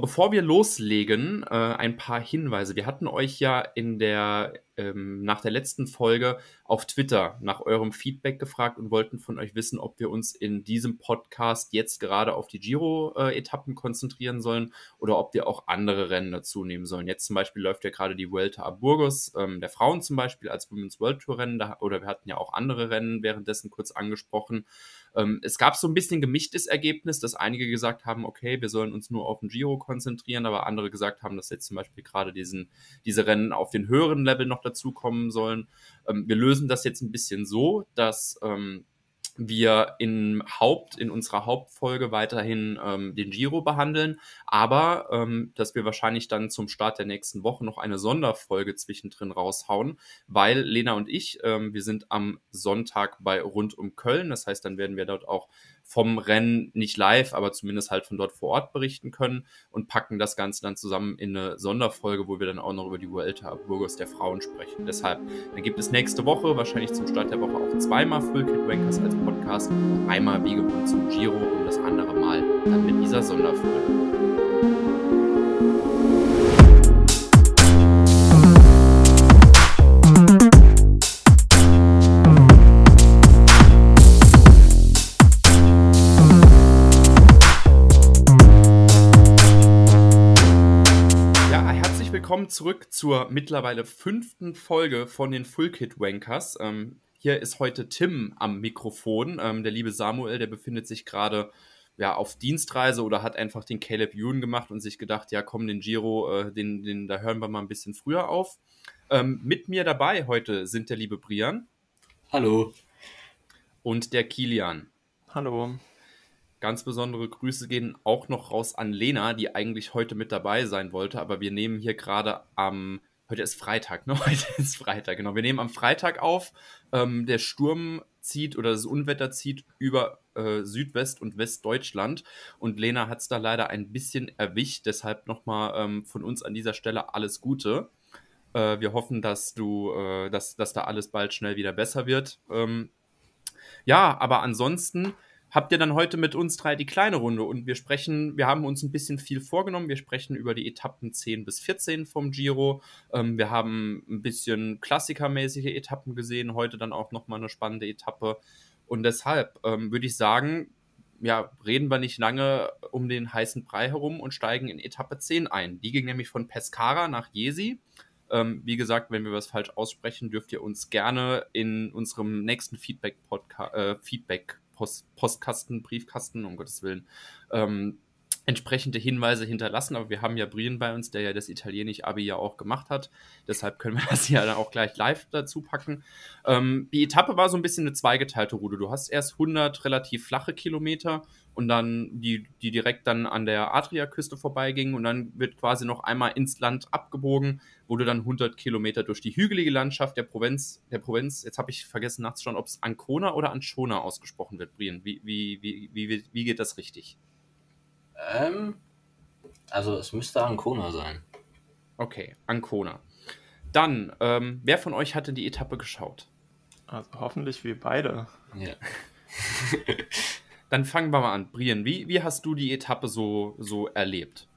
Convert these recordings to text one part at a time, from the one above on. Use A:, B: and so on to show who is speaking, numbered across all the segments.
A: Bevor wir loslegen, äh, ein paar Hinweise. Wir hatten euch ja in der, ähm, nach der letzten Folge auf Twitter nach eurem Feedback gefragt und wollten von euch wissen, ob wir uns in diesem Podcast jetzt gerade auf die Giro-Etappen konzentrieren sollen oder ob wir auch andere Rennen dazu nehmen sollen. Jetzt zum Beispiel läuft ja gerade die Vuelta a Burgos ähm, der Frauen zum Beispiel als Women's World Tour Rennen da, oder wir hatten ja auch andere Rennen währenddessen kurz angesprochen. Ähm, es gab so ein bisschen gemischtes Ergebnis, dass einige gesagt haben, okay, wir sollen uns nur auf den Giro konzentrieren, aber andere gesagt haben, dass jetzt zum Beispiel gerade diesen, diese Rennen auf den höheren Level noch dazukommen sollen. Ähm, wir lösen das jetzt ein bisschen so, dass ähm, wir in Haupt, in unserer Hauptfolge weiterhin ähm, den Giro behandeln, aber ähm, dass wir wahrscheinlich dann zum Start der nächsten Woche noch eine Sonderfolge zwischendrin raushauen, weil Lena und ich, ähm, wir sind am Sonntag bei Rund um Köln, das heißt, dann werden wir dort auch vom Rennen nicht live, aber zumindest halt von dort vor Ort berichten können und packen das Ganze dann zusammen in eine Sonderfolge, wo wir dann auch noch über die Vuelta Burgos der Frauen sprechen. Deshalb, dann gibt es nächste Woche, wahrscheinlich zum Start der Woche auch zweimal Full Rankers als Podcast. Einmal wie gewohnt zum Giro und das andere Mal dann mit dieser Sonderfolge. Zurück zur mittlerweile fünften Folge von den Full Kit Wankers. Ähm, hier ist heute Tim am Mikrofon. Ähm, der liebe Samuel, der befindet sich gerade ja, auf Dienstreise oder hat einfach den Caleb Ewan gemacht und sich gedacht, ja komm, den Giro, äh, den, den, da hören wir mal ein bisschen früher auf. Ähm, mit mir dabei heute sind der liebe Brian.
B: Hallo.
A: Und der Kilian.
C: Hallo.
A: Ganz besondere Grüße gehen auch noch raus an Lena, die eigentlich heute mit dabei sein wollte, aber wir nehmen hier gerade am, heute ist Freitag, ne? Heute ist Freitag, genau. Wir nehmen am Freitag auf. Ähm, der Sturm zieht oder das Unwetter zieht über äh, Südwest- und Westdeutschland und Lena hat es da leider ein bisschen erwischt. Deshalb nochmal ähm, von uns an dieser Stelle alles Gute. Äh, wir hoffen, dass du, äh, dass, dass da alles bald schnell wieder besser wird. Ähm, ja, aber ansonsten habt ihr dann heute mit uns drei die kleine Runde und wir sprechen, wir haben uns ein bisschen viel vorgenommen. Wir sprechen über die Etappen 10 bis 14 vom Giro. Ähm, wir haben ein bisschen klassikermäßige Etappen gesehen, heute dann auch nochmal eine spannende Etappe. Und deshalb ähm, würde ich sagen, ja, reden wir nicht lange um den heißen Brei herum und steigen in Etappe 10 ein. Die ging nämlich von Pescara nach Jesi. Ähm, wie gesagt, wenn wir was falsch aussprechen, dürft ihr uns gerne in unserem nächsten Feedback-Podcast, äh, Feedback Post, Postkasten, Briefkasten, um Gottes Willen, ähm, entsprechende Hinweise hinterlassen. Aber wir haben ja Brian bei uns, der ja das Italienisch-Abi ja auch gemacht hat. Deshalb können wir das ja dann auch gleich live dazu packen. Ähm, die Etappe war so ein bisschen eine zweigeteilte Route. Du hast erst 100 relativ flache Kilometer und dann die, die direkt dann an der Adriaküste vorbeigingen und dann wird quasi noch einmal ins Land abgebogen, wo du dann 100 Kilometer durch die hügelige Landschaft der Provinz, der Provinz, jetzt habe ich vergessen nachzuschauen, ob es Ancona oder Anchona ausgesprochen wird, Brian. Wie, wie, wie, wie, wie geht das richtig?
B: Ähm, also es müsste Ancona sein.
A: Okay, Ancona. Dann, ähm, wer von euch hatte die Etappe geschaut?
C: Also hoffentlich wir beide.
B: Ja.
A: Dann fangen wir mal an. Brian, wie, wie hast du die Etappe so, so erlebt?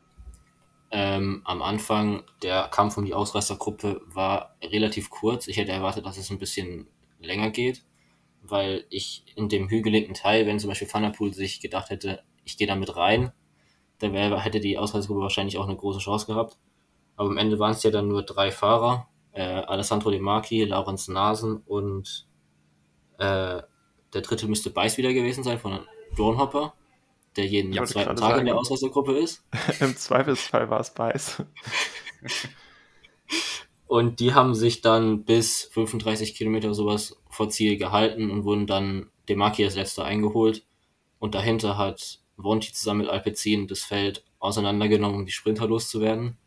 B: Ähm, am Anfang, der Kampf um die Ausreißergruppe war relativ kurz. Ich hätte erwartet, dass es ein bisschen länger geht, weil ich in dem hügeligen Teil, wenn zum Beispiel Thunderpool sich gedacht hätte, ich gehe da mit rein, dann wär, hätte die Ausreißergruppe wahrscheinlich auch eine große Chance gehabt. Aber am Ende waren es ja dann nur drei Fahrer, äh, Alessandro De Marchi, Laurenz Nasen und äh, der dritte müsste Beiß wieder gewesen sein von Dornhopper, der jeden ja, zweiten Tag sagen. in der Ausreißergruppe ist.
C: Im Zweifelsfall war es Beiß.
B: und die haben sich dann bis 35 Kilometer sowas vor Ziel gehalten und wurden dann Demarki als letzter eingeholt. Und dahinter hat Vonti zusammen mit Alpecin das Feld auseinandergenommen, um die Sprinter loszuwerden.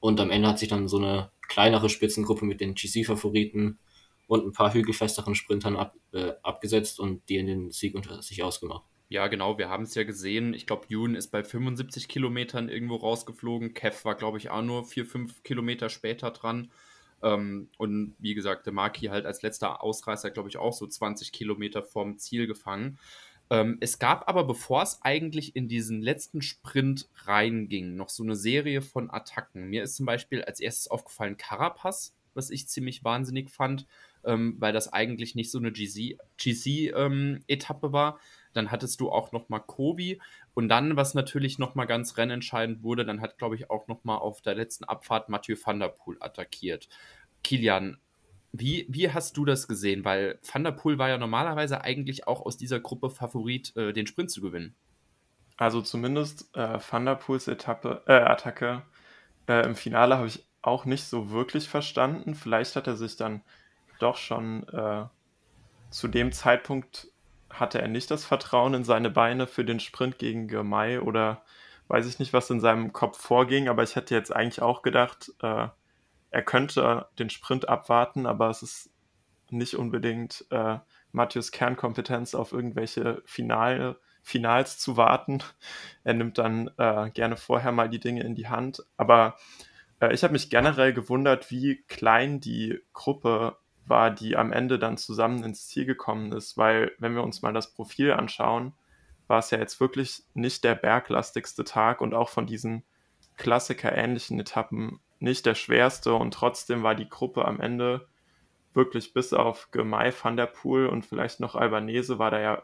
B: Und am Ende hat sich dann so eine kleinere Spitzengruppe mit den GC-Favoriten und ein paar hügelfesteren Sprintern ab, äh, abgesetzt und die in den Sieg unter sich ausgemacht.
A: Ja, genau, wir haben es ja gesehen. Ich glaube, Jun ist bei 75 Kilometern irgendwo rausgeflogen. Kev war, glaube ich, auch nur 4, 5 Kilometer später dran. Ähm, und wie gesagt, der Maki halt als letzter Ausreißer, glaube ich, auch so 20 Kilometer vom Ziel gefangen. Ähm, es gab aber, bevor es eigentlich in diesen letzten Sprint reinging, noch so eine Serie von Attacken. Mir ist zum Beispiel als erstes aufgefallen Carapaz, was ich ziemlich wahnsinnig fand, ähm, weil das eigentlich nicht so eine GC-Etappe ähm, war. Dann hattest du auch noch mal Kobi und dann, was natürlich noch mal ganz rennentscheidend wurde, dann hat, glaube ich, auch noch mal auf der letzten Abfahrt Mathieu van der Poel attackiert. Kilian, wie, wie hast du das gesehen? Weil Van der Poel war ja normalerweise eigentlich auch aus dieser Gruppe Favorit, äh, den Sprint zu gewinnen.
C: Also zumindest äh, Van der Poels Etappe, äh, Attacke äh, im Finale habe ich auch nicht so wirklich verstanden. Vielleicht hat er sich dann doch schon äh, zu dem Zeitpunkt hatte er nicht das Vertrauen in seine Beine für den Sprint gegen Girmay oder weiß ich nicht, was in seinem Kopf vorging, aber ich hätte jetzt eigentlich auch gedacht, äh, er könnte den Sprint abwarten, aber es ist nicht unbedingt äh, Matthews Kernkompetenz auf irgendwelche Finale, Finals zu warten. Er nimmt dann äh, gerne vorher mal die Dinge in die Hand. Aber äh, ich habe mich generell gewundert, wie klein die Gruppe war, die am Ende dann zusammen ins Ziel gekommen ist, weil wenn wir uns mal das Profil anschauen, war es ja jetzt wirklich nicht der berglastigste Tag und auch von diesen Klassiker-ähnlichen Etappen nicht der schwerste und trotzdem war die Gruppe am Ende wirklich bis auf Gemei van der Poel und vielleicht noch Albanese war da ja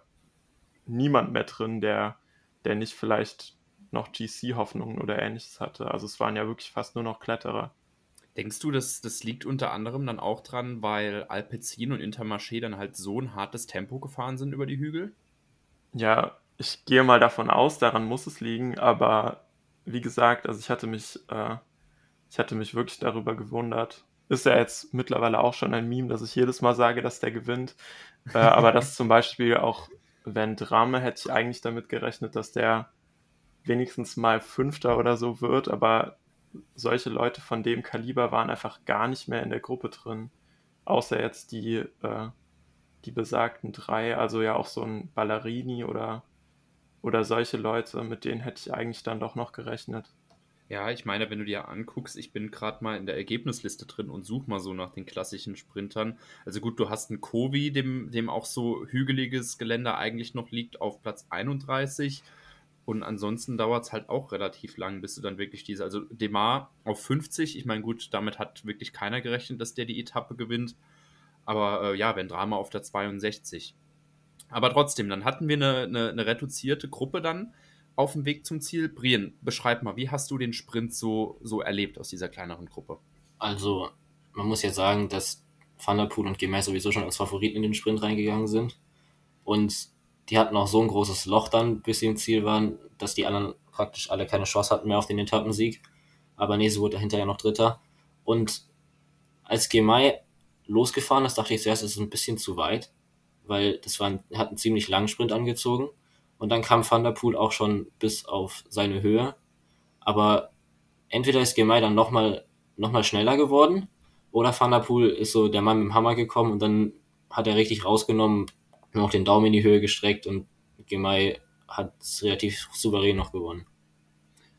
C: niemand mehr drin, der, der nicht vielleicht noch GC-Hoffnungen oder ähnliches hatte. Also es waren ja wirklich fast nur noch Kletterer.
A: Denkst du, dass das liegt unter anderem dann auch dran, weil Alpecin und Intermarché dann halt so ein hartes Tempo gefahren sind über die Hügel?
C: Ja, ich gehe mal davon aus, daran muss es liegen, aber wie gesagt, also ich hatte mich äh, ich hatte mich wirklich darüber gewundert. Ist ja jetzt mittlerweile auch schon ein Meme, dass ich jedes Mal sage, dass der gewinnt. Äh, aber dass zum Beispiel auch wenn Drame hätte ich eigentlich damit gerechnet, dass der wenigstens mal Fünfter oder so wird, aber solche Leute von dem Kaliber waren einfach gar nicht mehr in der Gruppe drin. Außer jetzt die, äh, die besagten drei, also ja auch so ein Ballerini oder, oder solche Leute, mit denen hätte ich eigentlich dann doch noch gerechnet.
A: Ja, ich meine, wenn du dir anguckst, ich bin gerade mal in der Ergebnisliste drin und suche mal so nach den klassischen Sprintern. Also gut, du hast einen Kovi, dem, dem auch so hügeliges Gelände eigentlich noch liegt, auf Platz 31. Und ansonsten dauert es halt auch relativ lang, bis du dann wirklich diese, also Demar auf 50, ich meine, gut, damit hat wirklich keiner gerechnet, dass der die Etappe gewinnt. Aber äh, ja, wenn Drama auf der 62. Aber trotzdem, dann hatten wir eine, eine, eine reduzierte Gruppe dann auf dem Weg zum Ziel. Brien, beschreib mal, wie hast du den Sprint so, so erlebt aus dieser kleineren Gruppe?
B: Also, man muss ja sagen, dass Van der Poel und Gemer sowieso schon als Favoriten in den Sprint reingegangen sind. Und die hatten auch so ein großes Loch dann, bis sie im Ziel waren, dass die anderen praktisch alle keine Chance hatten mehr auf den Etappensieg. Aber Nese wurde dahinter ja noch Dritter. Und als Gemei losgefahren ist, dachte ich zuerst, es ist ein bisschen zu weit, weil das war ein, hat einen ziemlich langen Sprint angezogen. Und dann kam Van der Poel auch schon bis auf seine Höhe. Aber entweder ist Gemei dann nochmal noch mal schneller geworden oder Van der Poel ist so der Mann mit dem Hammer gekommen und dann hat er richtig rausgenommen und auch den Daumen in die Höhe gestreckt und Gemei hat relativ souverän noch gewonnen.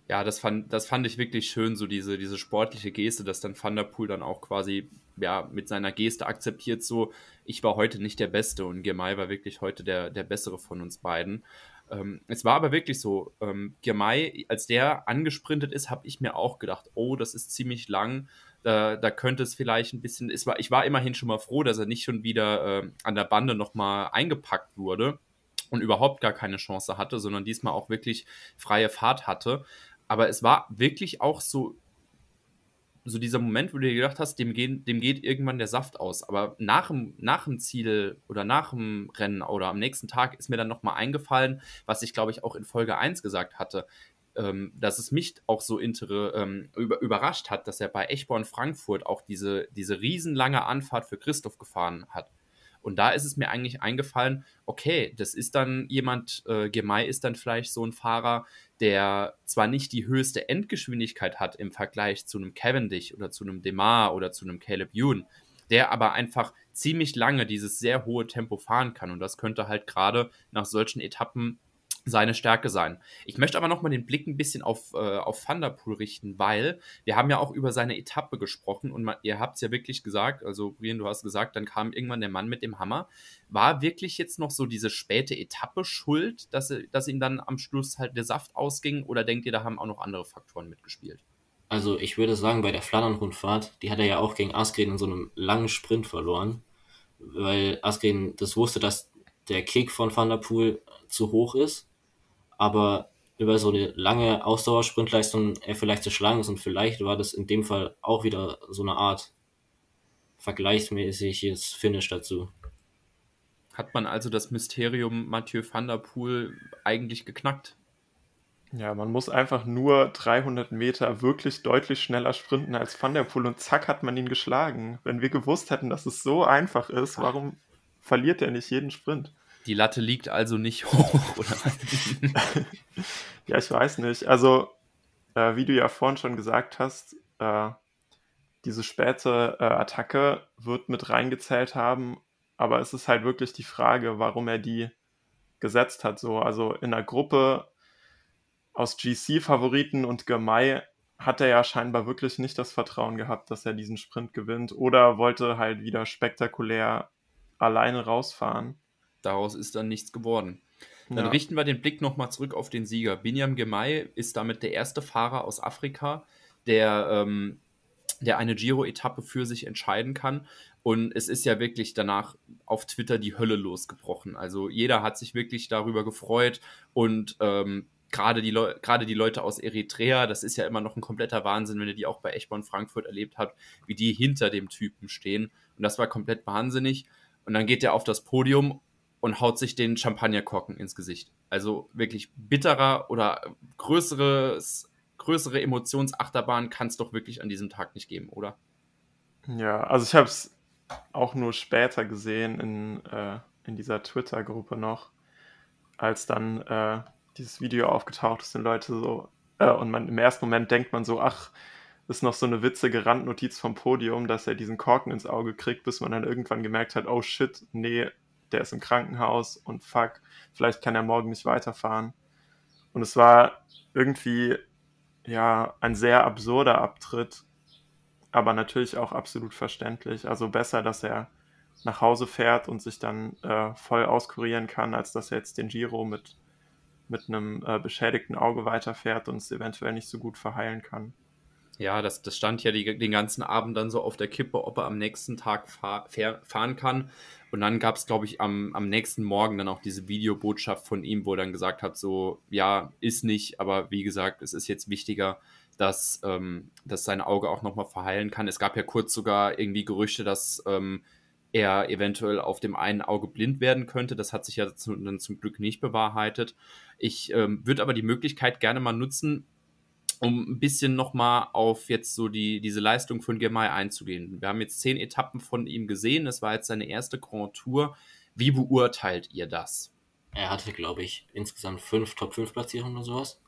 A: Ja, das fand, das fand ich wirklich schön, so diese, diese sportliche Geste, dass dann Van der Poel dann auch quasi ja, mit seiner Geste akzeptiert, so, ich war heute nicht der Beste und Girmay war wirklich heute der, der Bessere von uns beiden. Ähm, es war aber wirklich so, ähm, Girmay, als der angesprintet ist, habe ich mir auch gedacht, oh, das ist ziemlich lang, da, da könnte es vielleicht ein bisschen, es war, ich war immerhin schon mal froh, dass er nicht schon wieder äh, an der Bande nochmal eingepackt wurde und überhaupt gar keine Chance hatte, sondern diesmal auch wirklich freie Fahrt hatte. Aber es war wirklich auch so so dieser Moment, wo du dir gedacht hast, dem, gehen, dem geht irgendwann der Saft aus. Aber nach dem, nach dem Ziel oder nach dem Rennen oder am nächsten Tag ist mir dann nochmal eingefallen, was ich glaube ich auch in Folge 1 gesagt hatte, ähm, dass es mich auch so intere, ähm, über, überrascht hat, dass er bei Echborn Frankfurt auch diese, diese riesenlange Anfahrt für Christoph gefahren hat. Und da ist es mir eigentlich eingefallen, okay, das ist dann jemand, äh, Gemei ist dann vielleicht so ein Fahrer, der zwar nicht die höchste Endgeschwindigkeit hat im Vergleich zu einem Cavendish oder zu einem Demar oder zu einem Caleb Ewan, der aber einfach ziemlich lange dieses sehr hohe Tempo fahren kann. Und das könnte halt gerade nach solchen Etappen seine Stärke sein. Ich möchte aber nochmal den Blick ein bisschen auf, äh, auf Van der Poel richten, weil wir haben ja auch über seine Etappe gesprochen und man, ihr habt es ja wirklich gesagt, also Brian, du hast gesagt, dann kam irgendwann der Mann mit dem Hammer. War wirklich jetzt noch so diese späte Etappe schuld, dass, dass ihm dann am Schluss halt der Saft ausging oder denkt ihr, da haben auch noch andere Faktoren mitgespielt?
B: Also ich würde sagen, bei der Flandern-Rundfahrt, die hat er ja auch gegen Asgreen in so einem langen Sprint verloren, weil Asgreen das wusste, dass der Kick von Van der Poel zu hoch ist aber über so eine lange Ausdauersprintleistung er vielleicht zu schlagen ist und vielleicht war das in dem Fall auch wieder so eine Art vergleichsmäßiges Finish dazu.
A: Hat man also das Mysterium Mathieu van der Poel eigentlich geknackt?
C: Ja, man muss einfach nur 300 Meter wirklich deutlich schneller sprinten als Van der Poel und zack hat man ihn geschlagen. Wenn wir gewusst hätten, dass es so einfach ist, warum verliert er nicht jeden Sprint?
A: Die Latte liegt also nicht hoch, oder?
C: ja, ich weiß nicht. Also, äh, wie du ja vorhin schon gesagt hast, äh, diese späte äh, Attacke wird mit reingezählt haben, aber es ist halt wirklich die Frage, warum er die gesetzt hat. So, also in der Gruppe aus GC-Favoriten und Gemei hat er ja scheinbar wirklich nicht das Vertrauen gehabt, dass er diesen Sprint gewinnt oder wollte halt wieder spektakulär alleine rausfahren
A: daraus ist dann nichts geworden. Dann ja. richten wir den Blick nochmal zurück auf den Sieger. Binyam Gemay ist damit der erste Fahrer aus Afrika, der, ähm, der eine Giro-Etappe für sich entscheiden kann. Und es ist ja wirklich danach auf Twitter die Hölle losgebrochen. Also jeder hat sich wirklich darüber gefreut und ähm, gerade die, gerade die Leute aus Eritrea, das ist ja immer noch ein kompletter Wahnsinn, wenn ihr die auch bei Eschborn Frankfurt erlebt habt, wie die hinter dem Typen stehen. Und das war komplett wahnsinnig. Und dann geht er auf das Podium und haut sich den Champagnerkorken ins Gesicht. Also wirklich bitterer oder größeres, größere Emotionsachterbahn kann es doch wirklich an diesem Tag nicht geben, oder?
C: Ja, also ich habe es auch nur später gesehen in, äh, in dieser Twitter-Gruppe noch, als dann äh, dieses Video aufgetaucht ist, sind Leute so, äh, und man im ersten Moment denkt man so, ach, ist noch so eine witzige Randnotiz vom Podium, dass er diesen Korken ins Auge kriegt, bis man dann irgendwann gemerkt hat, oh shit, nee, der ist im Krankenhaus und fuck, vielleicht kann er morgen nicht weiterfahren. Und es war irgendwie ja ein sehr absurder Abtritt, aber natürlich auch absolut verständlich. Also besser, dass er nach Hause fährt und sich dann äh, voll auskurieren kann, als dass er jetzt den Giro mit, mit einem äh, beschädigten Auge weiterfährt und es eventuell nicht so gut verheilen kann.
A: Ja, das, das stand ja die, den ganzen Abend dann so auf der Kippe, ob er am nächsten Tag fahr, fahren kann. Und dann gab es, glaube ich, am, am nächsten Morgen dann auch diese Videobotschaft von ihm, wo er dann gesagt hat, so, ja, ist nicht, aber wie gesagt, es ist jetzt wichtiger, dass, ähm, dass sein Auge auch nochmal verheilen kann. Es gab ja kurz sogar irgendwie Gerüchte, dass ähm, er eventuell auf dem einen Auge blind werden könnte. Das hat sich ja dann zum Glück nicht bewahrheitet. Ich ähm, würde aber die Möglichkeit gerne mal nutzen, um ein bisschen nochmal auf jetzt so die, diese Leistung von Gemay einzugehen. Wir haben jetzt zehn Etappen von ihm gesehen. Es war jetzt seine erste Grand Tour. Wie beurteilt ihr das?
B: Er hatte, glaube ich, insgesamt fünf Top-5-Platzierungen oder sowas.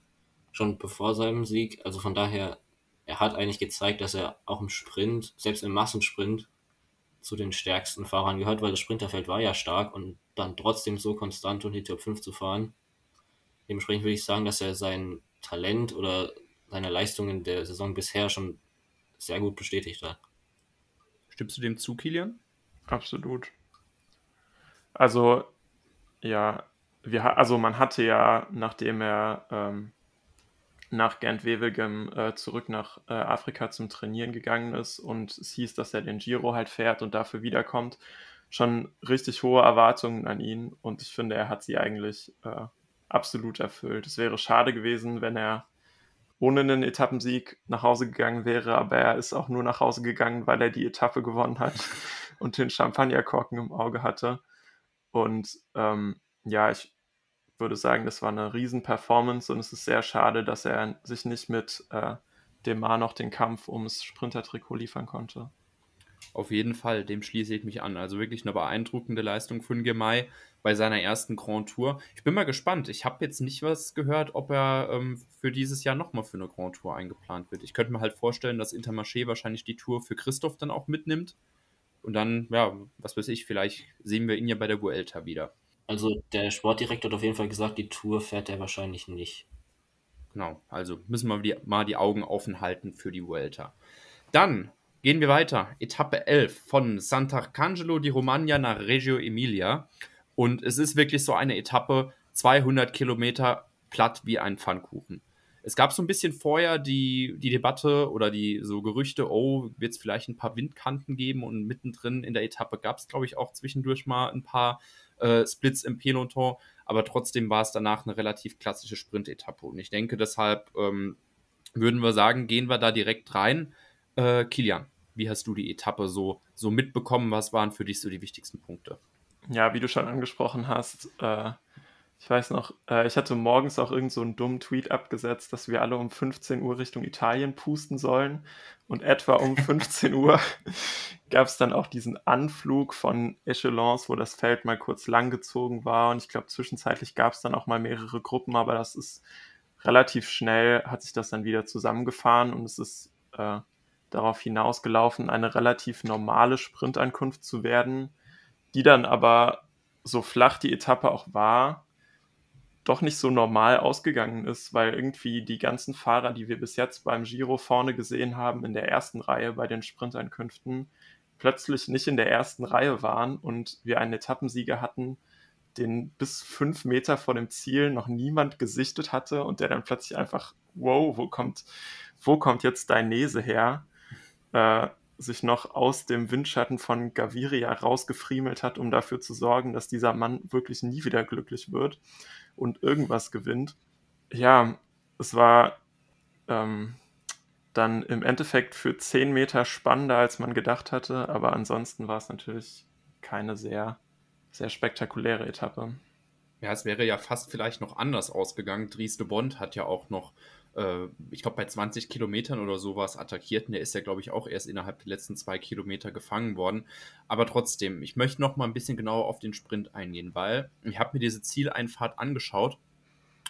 B: Schon bevor seinem Sieg. Also von daher, er hat eigentlich gezeigt, dass er auch im Sprint, selbst im Massensprint, zu den stärksten Fahrern gehört, weil das Sprinterfeld war ja stark und dann trotzdem so konstant und die Top 5 zu fahren. Dementsprechend würde ich sagen, dass er sein Talent oder seine Leistungen der Saison bisher schon sehr gut bestätigt hat.
A: Stimmst du dem zu, Kilian?
C: Absolut. Also, ja, wir, also man hatte ja, nachdem er ähm, nach Gent-Wevelgem äh, zurück nach äh, Afrika zum Trainieren gegangen ist und es hieß, dass er den Giro halt fährt und dafür wiederkommt, schon richtig hohe Erwartungen an ihn und ich finde, er hat sie eigentlich äh, absolut erfüllt. Es wäre schade gewesen, wenn er ohne einen Etappensieg nach Hause gegangen wäre, aber er ist auch nur nach Hause gegangen, weil er die Etappe gewonnen hat und den Champagnerkorken im Auge hatte. Und ähm, ja, ich würde sagen, das war eine Riesen-Performance und es ist sehr schade, dass er sich nicht mit äh, Demar noch den Kampf ums Sprintertrikot liefern konnte.
A: Auf jeden Fall, dem schließe ich mich an. Also wirklich eine beeindruckende Leistung von Gemay bei seiner ersten Grand Tour. Ich bin mal gespannt. Ich habe jetzt nicht was gehört, ob er ähm, für dieses Jahr nochmal für eine Grand Tour eingeplant wird. Ich könnte mir halt vorstellen, dass Intermarché wahrscheinlich die Tour für Christoph dann auch mitnimmt. Und dann, ja, was weiß ich, vielleicht sehen wir ihn ja bei der Vuelta wieder.
B: Also der Sportdirektor hat auf jeden Fall gesagt, die Tour fährt er wahrscheinlich nicht.
A: Genau, also müssen wir die, mal die Augen offen halten für die Vuelta. Dann gehen wir weiter. Etappe 11 von Sant'Arcangelo di Romagna nach Reggio Emilia. Und es ist wirklich so eine Etappe, 200 Kilometer platt wie ein Pfannkuchen. Es gab so ein bisschen vorher die, die Debatte oder die so Gerüchte, oh, wird es vielleicht ein paar Windkanten geben und mittendrin in der Etappe gab es, glaube ich, auch zwischendurch mal ein paar äh, Splits im Peloton, aber trotzdem war es danach eine relativ klassische Sprint-Etappe und ich denke deshalb ähm, würden wir sagen, gehen wir da direkt rein. Äh, Kilian, wie hast du die Etappe so, so mitbekommen? Was waren für dich so die wichtigsten Punkte?
C: Ja, wie du schon angesprochen hast, äh, ich weiß noch, äh, ich hatte morgens auch irgend so einen dummen Tweet abgesetzt, dass wir alle um 15 Uhr Richtung Italien pusten sollen. Und etwa um 15 Uhr gab es dann auch diesen Anflug von Echelons, wo das Feld mal kurz langgezogen war. Und ich glaube, zwischenzeitlich gab es dann auch mal mehrere Gruppen, aber das ist relativ schnell, hat sich das dann wieder zusammengefahren und es ist äh, darauf hinausgelaufen, eine relativ normale Sprintankunft zu werden, die dann aber so flach die Etappe auch war, doch nicht so normal ausgegangen ist, weil irgendwie die ganzen Fahrer, die wir bis jetzt beim Giro vorne gesehen haben, in der ersten Reihe bei den Sprinteinkünften, plötzlich nicht in der ersten Reihe waren und wir einen Etappensieger hatten, den bis fünf Meter vor dem Ziel noch niemand gesichtet hatte und der dann plötzlich einfach, wow, wo kommt, wo kommt jetzt Dainese her? Äh, sich noch aus dem Windschatten von Gaviria rausgefriemelt hat, um dafür zu sorgen, dass dieser Mann wirklich nie wieder glücklich wird und irgendwas gewinnt. Ja, es war ähm, dann im Endeffekt für 10 Meter spannender, als man gedacht hatte, aber ansonsten war es natürlich keine sehr, sehr spektakuläre Etappe.
A: Ja, es wäre ja fast vielleicht noch anders ausgegangen. Dries de Bond hat ja auch noch äh, ich glaube, bei 20 Kilometern oder sowas attackiert. Und der ist ja, glaube ich, auch erst innerhalb der letzten zwei Kilometer gefangen worden. Aber trotzdem, ich möchte noch mal ein bisschen genauer auf den Sprint eingehen, weil ich habe mir diese Zieleinfahrt angeschaut.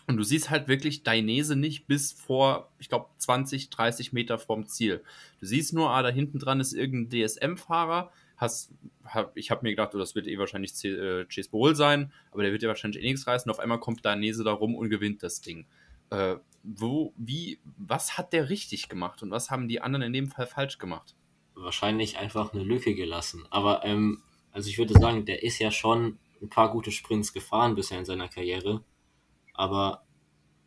A: Und du siehst halt wirklich Dainese nicht bis vor, ich glaube, 20, 30 Meter vorm Ziel. Du siehst nur, ah, da hinten dran ist irgendein DSM-Fahrer. Hast, hab, ich habe mir gedacht, oh, das wird eh wahrscheinlich C äh, Chase Bowl sein, aber der wird ja wahrscheinlich eh nichts reißen. Auf einmal kommt Dainese da rum und gewinnt das Ding. Äh, wo, wie, was hat der richtig gemacht und was haben die anderen in dem Fall falsch gemacht?
B: Wahrscheinlich einfach eine Lücke gelassen. Aber ähm, also ich würde sagen, der ist ja schon ein paar gute Sprints gefahren bisher in seiner Karriere. Aber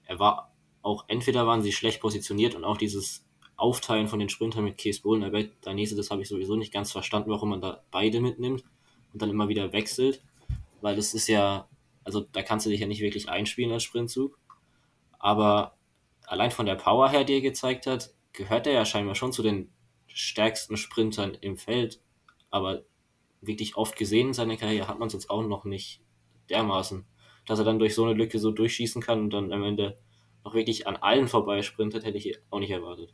B: er war auch, entweder waren sie schlecht positioniert und auch dieses Aufteilen von den Sprintern mit Bullen, aber der nächste, das habe ich sowieso nicht ganz verstanden, warum man da beide mitnimmt und dann immer wieder wechselt. Weil das ist ja, also da kannst du dich ja nicht wirklich einspielen als Sprintzug. Aber allein von der Power her, die er gezeigt hat, gehört er ja scheinbar schon zu den stärksten Sprintern im Feld. Aber wirklich oft gesehen in seiner Karriere hat man es jetzt auch noch nicht dermaßen, dass er dann durch so eine Lücke so durchschießen kann und dann am Ende noch wirklich an allen vorbei sprintet, hätte ich auch nicht erwartet.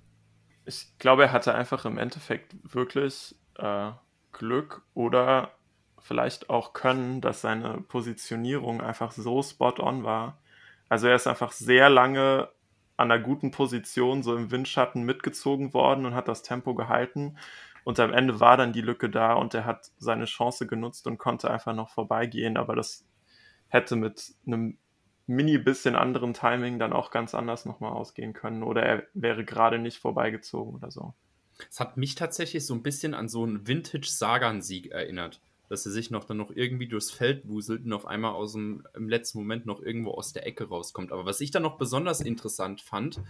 C: Ich glaube, er hatte einfach im Endeffekt wirklich äh, Glück oder vielleicht auch Können, dass seine Positionierung einfach so spot on war. Also er ist einfach sehr lange an einer guten Position so im Windschatten mitgezogen worden und hat das Tempo gehalten. Und am Ende war dann die Lücke da und er hat seine Chance genutzt und konnte einfach noch vorbeigehen. Aber das hätte mit einem mini bisschen anderen Timing dann auch ganz anders nochmal ausgehen können. Oder er wäre gerade nicht vorbeigezogen oder so.
A: Es hat mich tatsächlich so ein bisschen an so einen Vintage-Sagan-Sieg erinnert dass er sich noch dann noch irgendwie durchs Feld wuselt und auf einmal aus dem im letzten Moment noch irgendwo aus der Ecke rauskommt. Aber was ich dann noch besonders interessant fand,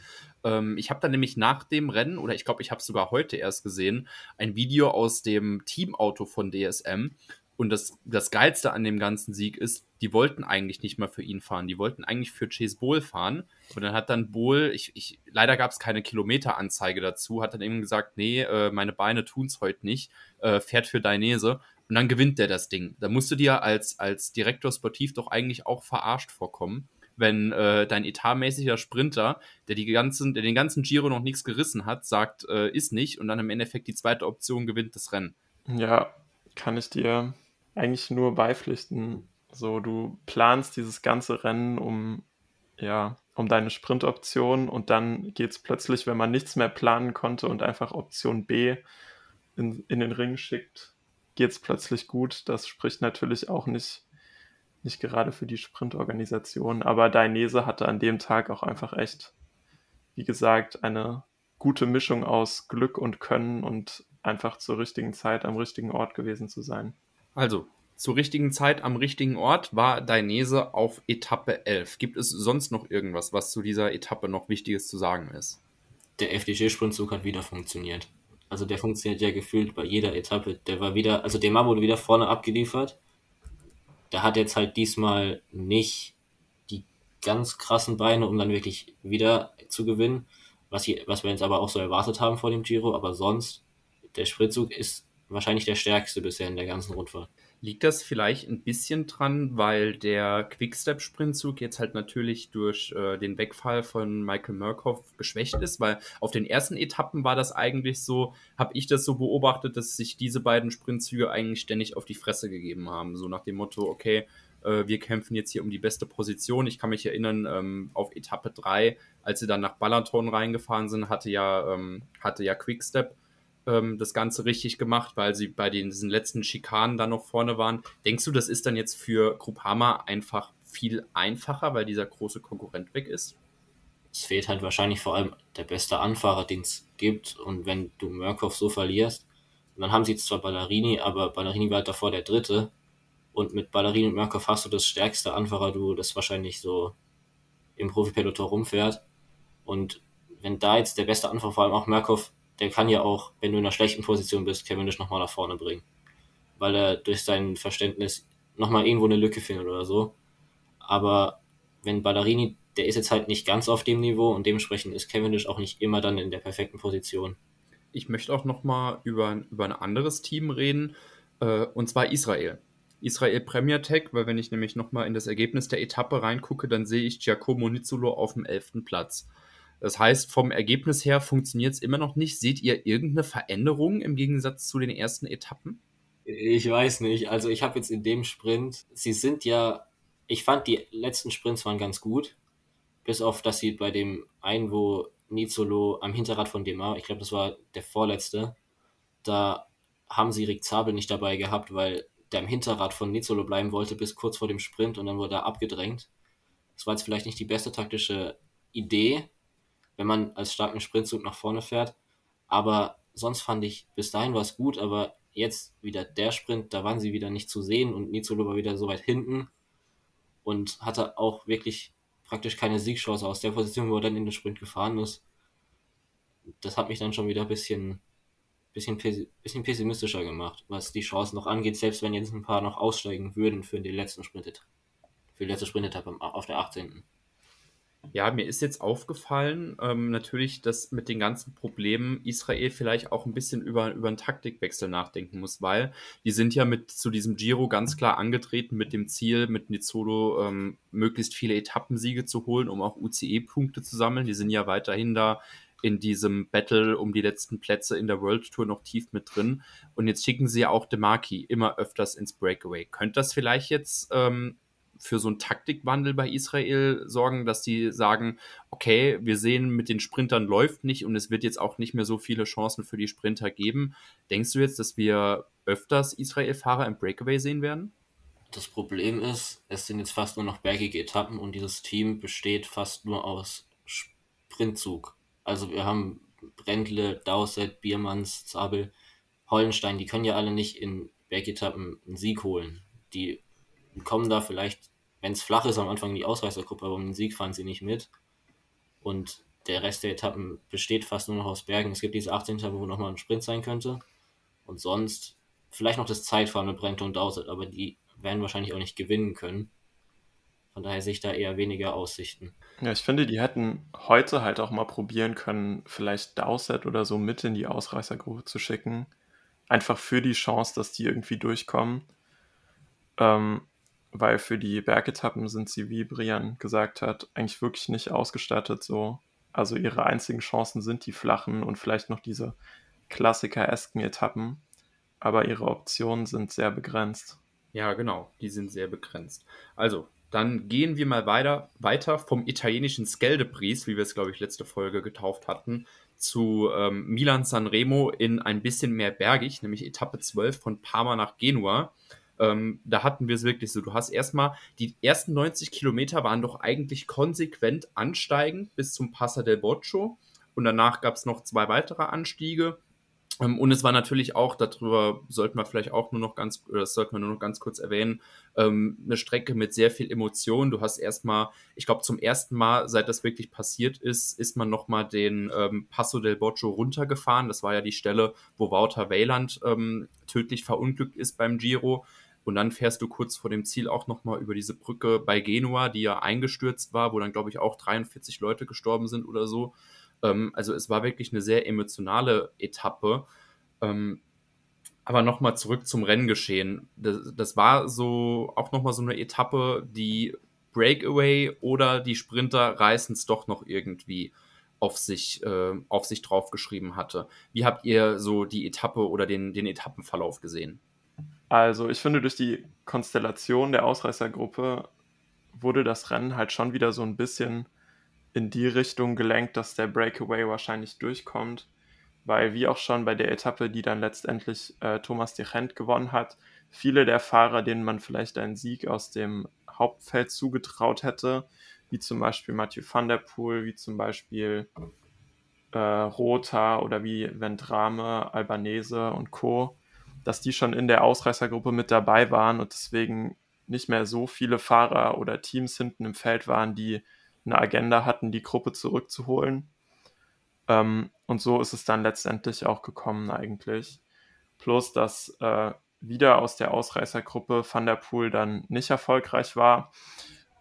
A: ähm, ich habe dann nämlich nach dem Rennen, oder ich glaube, ich habe es sogar heute erst gesehen, ein Video aus dem Teamauto von DSM. Und das, das Geilste an dem ganzen Sieg ist, die wollten eigentlich nicht mal für ihn fahren. Die wollten eigentlich für Chase Bowl fahren. Und dann hat dann Bohl, ich, ich, leider gab es keine Kilometeranzeige dazu, hat dann eben gesagt, nee, äh, meine Beine tun es heute nicht, äh, fährt für Dainese. Und dann gewinnt der das Ding. Da musst du dir als, als Direktor Sportiv doch eigentlich auch verarscht vorkommen, wenn äh, dein etatmäßiger Sprinter, der, die ganzen, der den ganzen Giro noch nichts gerissen hat, sagt, äh, ist nicht und dann im Endeffekt die zweite Option gewinnt das Rennen.
C: Ja, kann ich dir eigentlich nur beipflichten. So, du planst dieses ganze Rennen um, ja, um deine Sprintoption und dann geht es plötzlich, wenn man nichts mehr planen konnte und einfach Option B in, in den Ring schickt, geht es plötzlich gut. Das spricht natürlich auch nicht, nicht gerade für die Sprintorganisation. Aber Dainese hatte an dem Tag auch einfach echt, wie gesagt, eine gute Mischung aus Glück und Können und einfach zur richtigen Zeit am richtigen Ort gewesen zu sein.
A: Also, zur richtigen Zeit am richtigen Ort war Dainese auf Etappe 11. Gibt es sonst noch irgendwas, was zu dieser Etappe noch Wichtiges zu sagen ist?
B: Der FDG-Sprintzug hat wieder funktioniert. Also der funktioniert ja gefühlt bei jeder Etappe. Der war wieder, also Demar wurde wieder vorne abgeliefert. Der hat jetzt halt diesmal nicht die ganz krassen Beine, um dann wirklich wieder zu gewinnen, was, hier, was wir jetzt aber auch so erwartet haben vor dem Giro. Aber sonst, der Sprintzug ist wahrscheinlich der stärkste bisher in der ganzen Rundfahrt.
A: Liegt das vielleicht ein bisschen dran, weil der Quickstep-Sprintzug jetzt halt natürlich durch äh, den Wegfall von Michael Murkoff geschwächt ist? Weil auf den ersten Etappen war das eigentlich so, habe ich das so beobachtet, dass sich diese beiden Sprintzüge eigentlich ständig auf die Fresse gegeben haben. So nach dem Motto, okay, äh, wir kämpfen jetzt hier um die beste Position. Ich kann mich erinnern, ähm, auf Etappe 3, als sie dann nach Balaton reingefahren sind, hatte ja, ähm, hatte ja Quickstep ähm, das Ganze richtig gemacht, weil sie bei den, diesen letzten Schikanen dann noch vorne waren. Denkst du, das ist dann jetzt für Groupama einfach viel einfacher, weil dieser große Konkurrent weg ist?
B: Es fehlt halt wahrscheinlich vor allem der beste Anfahrer, den es gibt. Und wenn du Murkoff so verlierst, dann haben sie jetzt zwar Ballerini, aber Ballerini war halt davor der Dritte. Und mit Ballerini und Murkoff hast du das stärkste Anfahrer-Duo, das wahrscheinlich so im Profi-Peloton rumfährt. Und wenn da jetzt der beste Anfahrer, vor allem auch Murkoff, der kann ja auch, wenn du in einer schlechten Position bist, Cavendish nochmal nach vorne bringen. Weil er durch sein Verständnis nochmal irgendwo eine Lücke findet oder so. Aber wenn Ballerini, der ist jetzt halt nicht ganz auf dem Niveau und dementsprechend ist Cavendish auch nicht immer dann in der perfekten Position.
A: Ich möchte auch nochmal über, über ein anderes Team reden, äh, und zwar Israel. Israel Premier Tech, weil wenn ich nämlich nochmal in das Ergebnis der Etappe reingucke, dann sehe ich Giacomo Nizzolo auf dem 11. Platz. Das heißt, vom Ergebnis her funktioniert es immer noch nicht. Seht ihr irgendeine Veränderung im Gegensatz zu den ersten Etappen?
B: Ich weiß nicht. Also ich habe jetzt in dem Sprint, sie sind ja, ich fand die letzten Sprints waren ganz gut. Bis auf, dass sie bei dem einen, wo Nizolo am Hinterrad von Demar, ich glaube, das war der vorletzte, da haben sie Rick Zabel nicht dabei gehabt, weil der am Hinterrad von Nizolo bleiben wollte bis kurz vor dem Sprint und dann wurde er abgedrängt. Das war jetzt vielleicht nicht die beste taktische Idee, wenn man als starken Sprintzug nach vorne fährt. Aber sonst fand ich, bis dahin war es gut, aber jetzt wieder der Sprint, da waren sie wieder nicht zu sehen und Nizolo war wieder so weit hinten und hatte auch wirklich praktisch keine Siegchance aus der Position, wo er dann in den Sprint gefahren ist. Das hat mich dann schon wieder ein bisschen, bisschen, bisschen pessimistischer gemacht, was die Chancen noch angeht, selbst wenn jetzt ein paar noch aussteigen würden für den letzten Sprint, für die letzte Sprintetappe auf der 18.
A: Ja, mir ist jetzt aufgefallen, ähm, natürlich, dass mit den ganzen Problemen Israel vielleicht auch ein bisschen über, über einen Taktikwechsel nachdenken muss, weil die sind ja mit zu diesem Giro ganz klar angetreten mit dem Ziel, mit Nizzolo ähm, möglichst viele Etappensiege zu holen, um auch UCE-Punkte zu sammeln. Die sind ja weiterhin da in diesem Battle um die letzten Plätze in der World Tour noch tief mit drin. Und jetzt schicken sie ja auch Demarki immer öfters ins Breakaway. Könnte das vielleicht jetzt ähm, für so einen Taktikwandel bei Israel sorgen, dass die sagen, okay, wir sehen, mit den Sprintern läuft nicht und es wird jetzt auch nicht mehr so viele Chancen für die Sprinter geben. Denkst du jetzt, dass wir öfters Israel-Fahrer im Breakaway sehen werden?
B: Das Problem ist, es sind jetzt fast nur noch bergige Etappen und dieses Team besteht fast nur aus Sprintzug. Also wir haben Brendle, Dowsett, Biermanns, Zabel, Hollenstein, die können ja alle nicht in Bergetappen einen Sieg holen. Die kommen da vielleicht, wenn es flach ist, am Anfang in die Ausreißergruppe, aber um den Sieg fahren sie nicht mit. Und der Rest der Etappen besteht fast nur noch aus Bergen. Es gibt diese 18 Etappen, wo nochmal ein Sprint sein könnte. Und sonst vielleicht noch das Zeitfahren mit Brent und Dowsett, aber die werden wahrscheinlich auch nicht gewinnen können. Von daher sehe ich da eher weniger Aussichten.
C: Ja, ich finde, die hätten heute halt auch mal probieren können, vielleicht Dowsett oder so mit in die Ausreißergruppe zu schicken. Einfach für die Chance, dass die irgendwie durchkommen. Ähm, weil für die Bergetappen sind sie, wie Brian gesagt hat, eigentlich wirklich nicht ausgestattet so. Also ihre einzigen Chancen sind die flachen und vielleicht noch diese klassikeresken Etappen, aber ihre Optionen sind sehr begrenzt.
A: Ja, genau, die sind sehr begrenzt. Also, dann gehen wir mal weiter, weiter vom italienischen Skeldepries, wie wir es, glaube ich, letzte Folge getauft hatten, zu ähm, Milan Sanremo in ein bisschen mehr bergig, nämlich Etappe 12 von Parma nach Genua. Ähm, da hatten wir es wirklich so. Du hast erstmal, die ersten 90 Kilometer waren doch eigentlich konsequent ansteigend bis zum Passa del Boccio. Und danach gab es noch zwei weitere Anstiege. Ähm, und es war natürlich auch, darüber sollten wir vielleicht auch nur noch ganz, das sollten wir nur noch ganz kurz erwähnen, ähm, eine Strecke mit sehr viel Emotion. Du hast erstmal, ich glaube, zum ersten Mal, seit das wirklich passiert ist, ist man nochmal den ähm, Passo del Boccio runtergefahren. Das war ja die Stelle, wo Wouter Weyland ähm, tödlich verunglückt ist beim Giro. Und dann fährst du kurz vor dem Ziel auch nochmal über diese Brücke bei Genua, die ja eingestürzt war, wo dann, glaube ich, auch 43 Leute gestorben sind oder so. Ähm, also es war wirklich eine sehr emotionale Etappe. Ähm, aber nochmal zurück zum Renngeschehen. Das, das war so auch nochmal so eine Etappe, die Breakaway oder die Sprinter reißen es doch noch irgendwie auf sich, äh, auf sich draufgeschrieben hatte. Wie habt ihr so die Etappe oder den, den Etappenverlauf gesehen?
C: Also ich finde, durch die Konstellation der Ausreißergruppe wurde das Rennen halt schon wieder so ein bisschen in die Richtung gelenkt, dass der Breakaway wahrscheinlich durchkommt, weil wie auch schon bei der Etappe, die dann letztendlich äh, Thomas de Gent gewonnen hat, viele der Fahrer, denen man vielleicht einen Sieg aus dem Hauptfeld zugetraut hätte, wie zum Beispiel Mathieu van der Poel, wie zum Beispiel äh, Rota oder wie Vendrame, Albanese und Co., dass die schon in der Ausreißergruppe mit dabei waren und deswegen nicht mehr so viele Fahrer oder Teams hinten im Feld waren, die eine Agenda hatten, die Gruppe zurückzuholen. Ähm, und so ist es dann letztendlich auch gekommen eigentlich. Plus, dass äh, wieder aus der Ausreißergruppe Van der Poel dann nicht erfolgreich war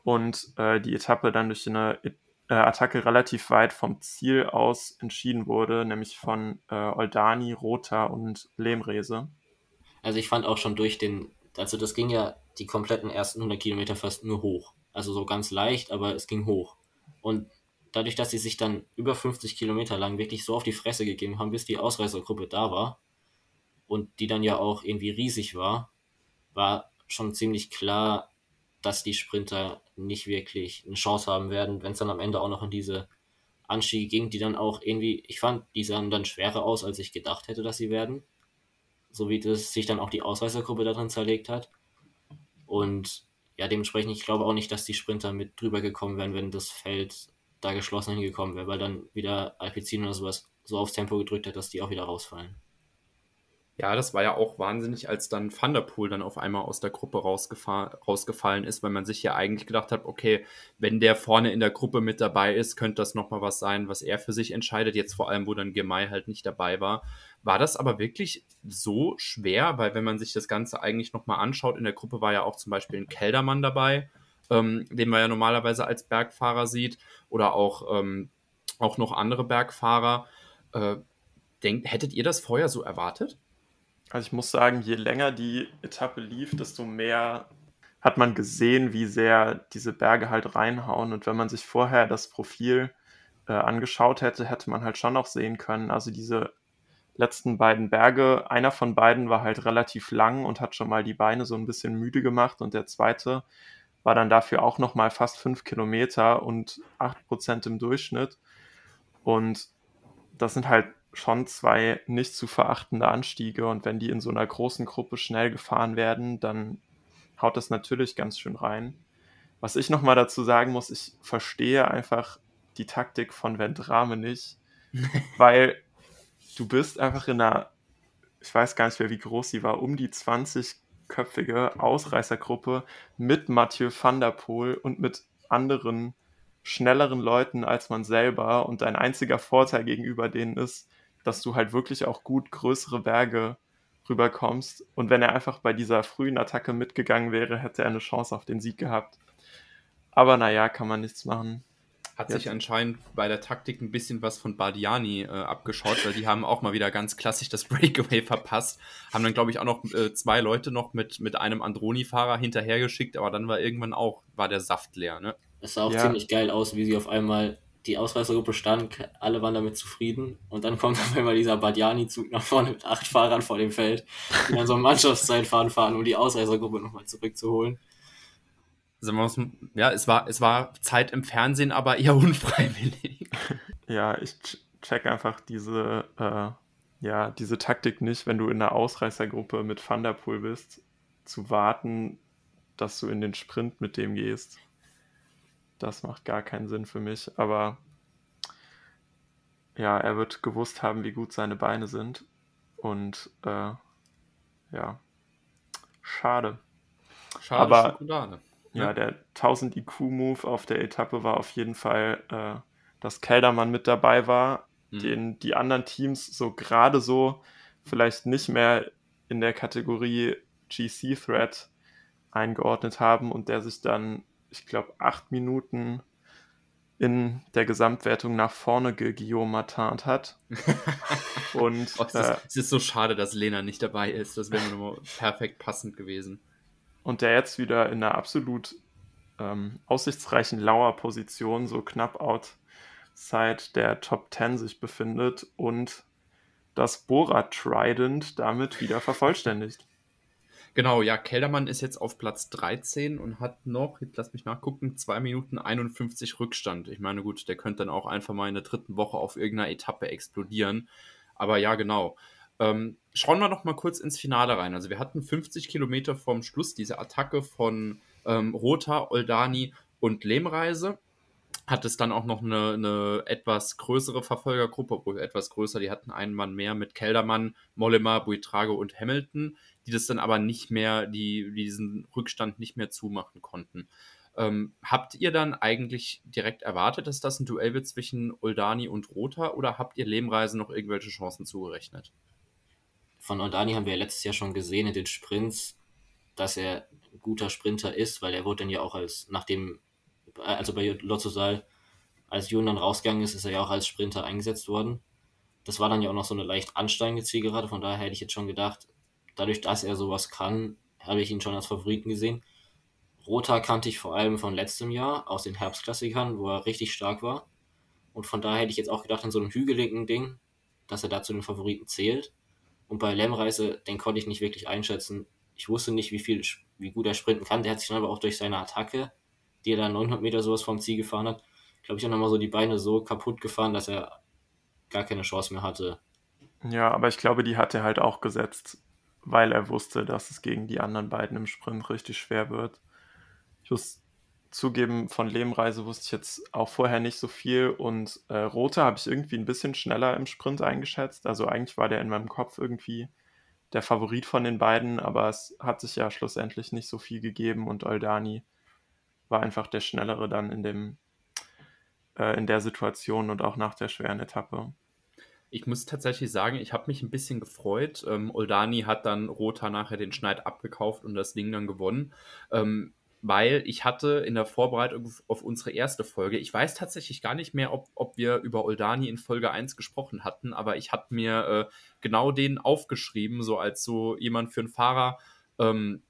C: und äh, die Etappe dann durch eine äh, Attacke relativ weit vom Ziel aus entschieden wurde, nämlich von äh, Oldani, Rota und Lehmrese.
B: Also ich fand auch schon durch den, also das ging ja die kompletten ersten 100 Kilometer fast nur hoch. Also so ganz leicht, aber es ging hoch. Und dadurch, dass sie sich dann über 50 Kilometer lang wirklich so auf die Fresse gegeben haben, bis die Ausreißergruppe da war und die dann ja auch irgendwie riesig war, war schon ziemlich klar, dass die Sprinter nicht wirklich eine Chance haben werden, wenn es dann am Ende auch noch in diese Anstiege ging, die dann auch irgendwie, ich fand, die sahen dann schwerer aus, als ich gedacht hätte, dass sie werden. So wie das sich dann auch die Ausreißergruppe darin zerlegt hat. Und ja, dementsprechend, ich glaube auch nicht, dass die Sprinter mit drüber gekommen wären, wenn das Feld da geschlossen hingekommen wäre, weil dann wieder Alpecin oder sowas so aufs Tempo gedrückt hat, dass die auch wieder rausfallen.
A: Ja, das war ja auch wahnsinnig, als dann Thunderpool dann auf einmal aus der Gruppe rausgefallen ist, weil man sich ja eigentlich gedacht hat, okay, wenn der vorne in der Gruppe mit dabei ist, könnte das nochmal was sein, was er für sich entscheidet. Jetzt vor allem, wo dann Gemei halt nicht dabei war. War das aber wirklich so schwer? Weil wenn man sich das Ganze eigentlich nochmal anschaut, in der Gruppe war ja auch zum Beispiel ein Keldermann dabei, ähm, den man ja normalerweise als Bergfahrer sieht, oder auch, ähm, auch noch andere Bergfahrer. Äh, denkt, hättet ihr das vorher so erwartet?
C: Also ich muss sagen, je länger die Etappe lief, desto mehr hat man gesehen, wie sehr diese Berge halt reinhauen. Und wenn man sich vorher das Profil äh, angeschaut hätte, hätte man halt schon noch sehen können. Also diese letzten beiden Berge, einer von beiden war halt relativ lang und hat schon mal die Beine so ein bisschen müde gemacht und der zweite war dann dafür auch noch mal fast fünf Kilometer und acht Prozent im Durchschnitt. Und das sind halt schon zwei nicht zu verachtende Anstiege und wenn die in so einer großen Gruppe schnell gefahren werden, dann haut das natürlich ganz schön rein. Was ich nochmal dazu sagen muss, ich verstehe einfach die Taktik von Vendrame nicht, weil du bist einfach in einer, ich weiß gar nicht mehr, wie groß sie war, um die 20-köpfige Ausreißergruppe mit Mathieu van der Poel und mit anderen schnelleren Leuten als man selber und dein einziger Vorteil gegenüber denen ist, dass du halt wirklich auch gut größere Berge rüberkommst. Und wenn er einfach bei dieser frühen Attacke mitgegangen wäre, hätte er eine Chance auf den Sieg gehabt. Aber naja, kann man nichts machen.
A: Hat Jetzt. sich anscheinend bei der Taktik ein bisschen was von Bardiani äh, abgeschaut, weil die haben auch mal wieder ganz klassisch das Breakaway verpasst. Haben dann, glaube ich, auch noch äh, zwei Leute noch mit, mit einem Androni-Fahrer hinterhergeschickt, aber dann war irgendwann auch, war der Saft leer, ne?
B: Es sah auch ja. ziemlich geil aus, wie sie auf einmal die Ausreißergruppe stand, alle waren damit zufrieden. Und dann kommt auf einmal dieser Badiani-Zug nach vorne mit acht Fahrern vor dem Feld, die dann so ein Mannschaftszeitfahren fahren, um die Ausreißergruppe nochmal zurückzuholen.
A: Ja, es war, es war Zeit im Fernsehen, aber eher unfreiwillig.
C: Ja, ich check einfach diese, äh, ja, diese Taktik nicht, wenn du in einer Ausreißergruppe mit Thunderpool bist. zu warten, dass du in den Sprint mit dem gehst. Das macht gar keinen Sinn für mich. Aber ja, er wird gewusst haben, wie gut seine Beine sind. Und äh, ja, schade. Schade Aber, Schokolade. Ja, der 1000 IQ-Move auf der Etappe war auf jeden Fall, äh, dass Keldermann mit dabei war, mhm. den die anderen Teams so gerade so vielleicht nicht mehr in der Kategorie GC-Threat eingeordnet haben und der sich dann, ich glaube, acht Minuten in der Gesamtwertung nach vorne geguillomatant hat.
A: und oh, es, ist, äh, es ist so schade, dass Lena nicht dabei ist. Das wäre nur perfekt passend gewesen.
C: Und der jetzt wieder in einer absolut ähm, aussichtsreichen Lauerposition, so knapp outside der Top 10 sich befindet und das Bora Trident damit wieder vervollständigt.
A: Genau, ja, Keldermann ist jetzt auf Platz 13 und hat noch, jetzt lass mich nachgucken, 2 Minuten 51 Rückstand. Ich meine, gut, der könnte dann auch einfach mal in der dritten Woche auf irgendeiner Etappe explodieren. Aber ja, genau. Ähm, schauen wir noch mal kurz ins Finale rein. Also wir hatten 50 Kilometer vorm Schluss diese Attacke von ähm, Rota, Oldani und Lehmreise hat es dann auch noch eine, eine, etwas größere Verfolgergruppe, obwohl etwas größer, die hatten einen Mann mehr mit Keldermann, Mollema, Buitrago und Hamilton, die das dann aber nicht mehr, die, die diesen Rückstand nicht mehr zumachen konnten. Ähm, habt ihr dann eigentlich direkt erwartet, dass das ein Duell wird zwischen Oldani und Rota oder habt ihr Lehmreise noch irgendwelche Chancen zugerechnet?
B: Von Oldani haben wir letztes Jahr schon gesehen in den Sprints, dass er ein guter Sprinter ist, weil er wurde dann ja auch als, nachdem also bei Lotzosal, als Jun dann rausgegangen ist, ist er ja auch als Sprinter eingesetzt worden. Das war dann ja auch noch so eine leicht ansteigende Zielgerade, von daher hätte ich jetzt schon gedacht, dadurch, dass er sowas kann, habe ich ihn schon als Favoriten gesehen. Rota kannte ich vor allem von letztem Jahr aus den Herbstklassikern, wo er richtig stark war. Und von daher hätte ich jetzt auch gedacht, in so einem hügeligen Ding, dass er da zu den Favoriten zählt. Und bei Lemmreise, den konnte ich nicht wirklich einschätzen. Ich wusste nicht, wie viel, wie gut er sprinten kann. Der hat sich dann aber auch durch seine Attacke die er da 900 Meter sowas vom Ziel gefahren hat, glaube ich, auch nochmal so die Beine so kaputt gefahren, dass er gar keine Chance mehr hatte.
C: Ja, aber ich glaube, die hat er halt auch gesetzt, weil er wusste, dass es gegen die anderen beiden im Sprint richtig schwer wird. Ich muss zugeben, von Lehmreise wusste ich jetzt auch vorher nicht so viel und äh, Rote habe ich irgendwie ein bisschen schneller im Sprint eingeschätzt. Also eigentlich war der in meinem Kopf irgendwie der Favorit von den beiden, aber es hat sich ja schlussendlich nicht so viel gegeben und Oldani war einfach der Schnellere dann in dem äh, in der Situation und auch nach der schweren Etappe.
A: Ich muss tatsächlich sagen, ich habe mich ein bisschen gefreut. Ähm, Oldani hat dann Rota nachher den Schneid abgekauft und das Ding dann gewonnen. Ähm, weil ich hatte in der Vorbereitung auf unsere erste Folge, ich weiß tatsächlich gar nicht mehr, ob, ob wir über Oldani in Folge 1 gesprochen hatten, aber ich habe mir äh, genau den aufgeschrieben, so als so jemand für einen Fahrer, ähm,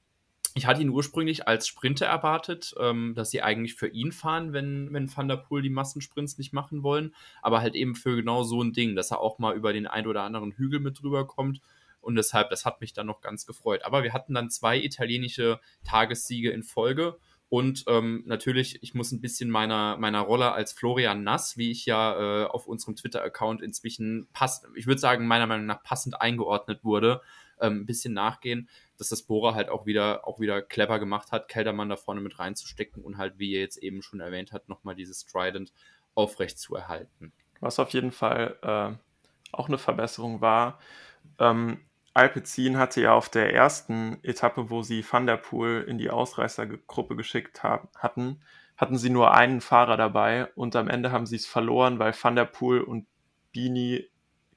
A: ich hatte ihn ursprünglich als Sprinter erwartet, ähm, dass sie eigentlich für ihn fahren, wenn, wenn Van der Poel die Massensprints nicht machen wollen, aber halt eben für genau so ein Ding, dass er auch mal über den ein oder anderen Hügel mit drüber kommt. Und deshalb, das hat mich dann noch ganz gefreut. Aber wir hatten dann zwei italienische Tagessiege in Folge. Und ähm, natürlich, ich muss ein bisschen meiner, meiner Rolle als Florian Nass, wie ich ja äh, auf unserem Twitter-Account inzwischen passt, ich würde sagen, meiner Meinung nach passend eingeordnet wurde, ähm, ein bisschen nachgehen, dass das Bohrer halt auch wieder, auch wieder clever gemacht hat, Keldermann da vorne mit reinzustecken und halt, wie ihr jetzt eben schon erwähnt habt, nochmal dieses Trident aufrecht zu erhalten.
C: Was auf jeden Fall äh, auch eine Verbesserung war, ähm, Alpecin hatte ja auf der ersten Etappe, wo sie Van der Poel in die Ausreißergruppe geschickt haben, hatten, hatten sie nur einen Fahrer dabei und am Ende haben sie es verloren, weil Van der Poel und Bini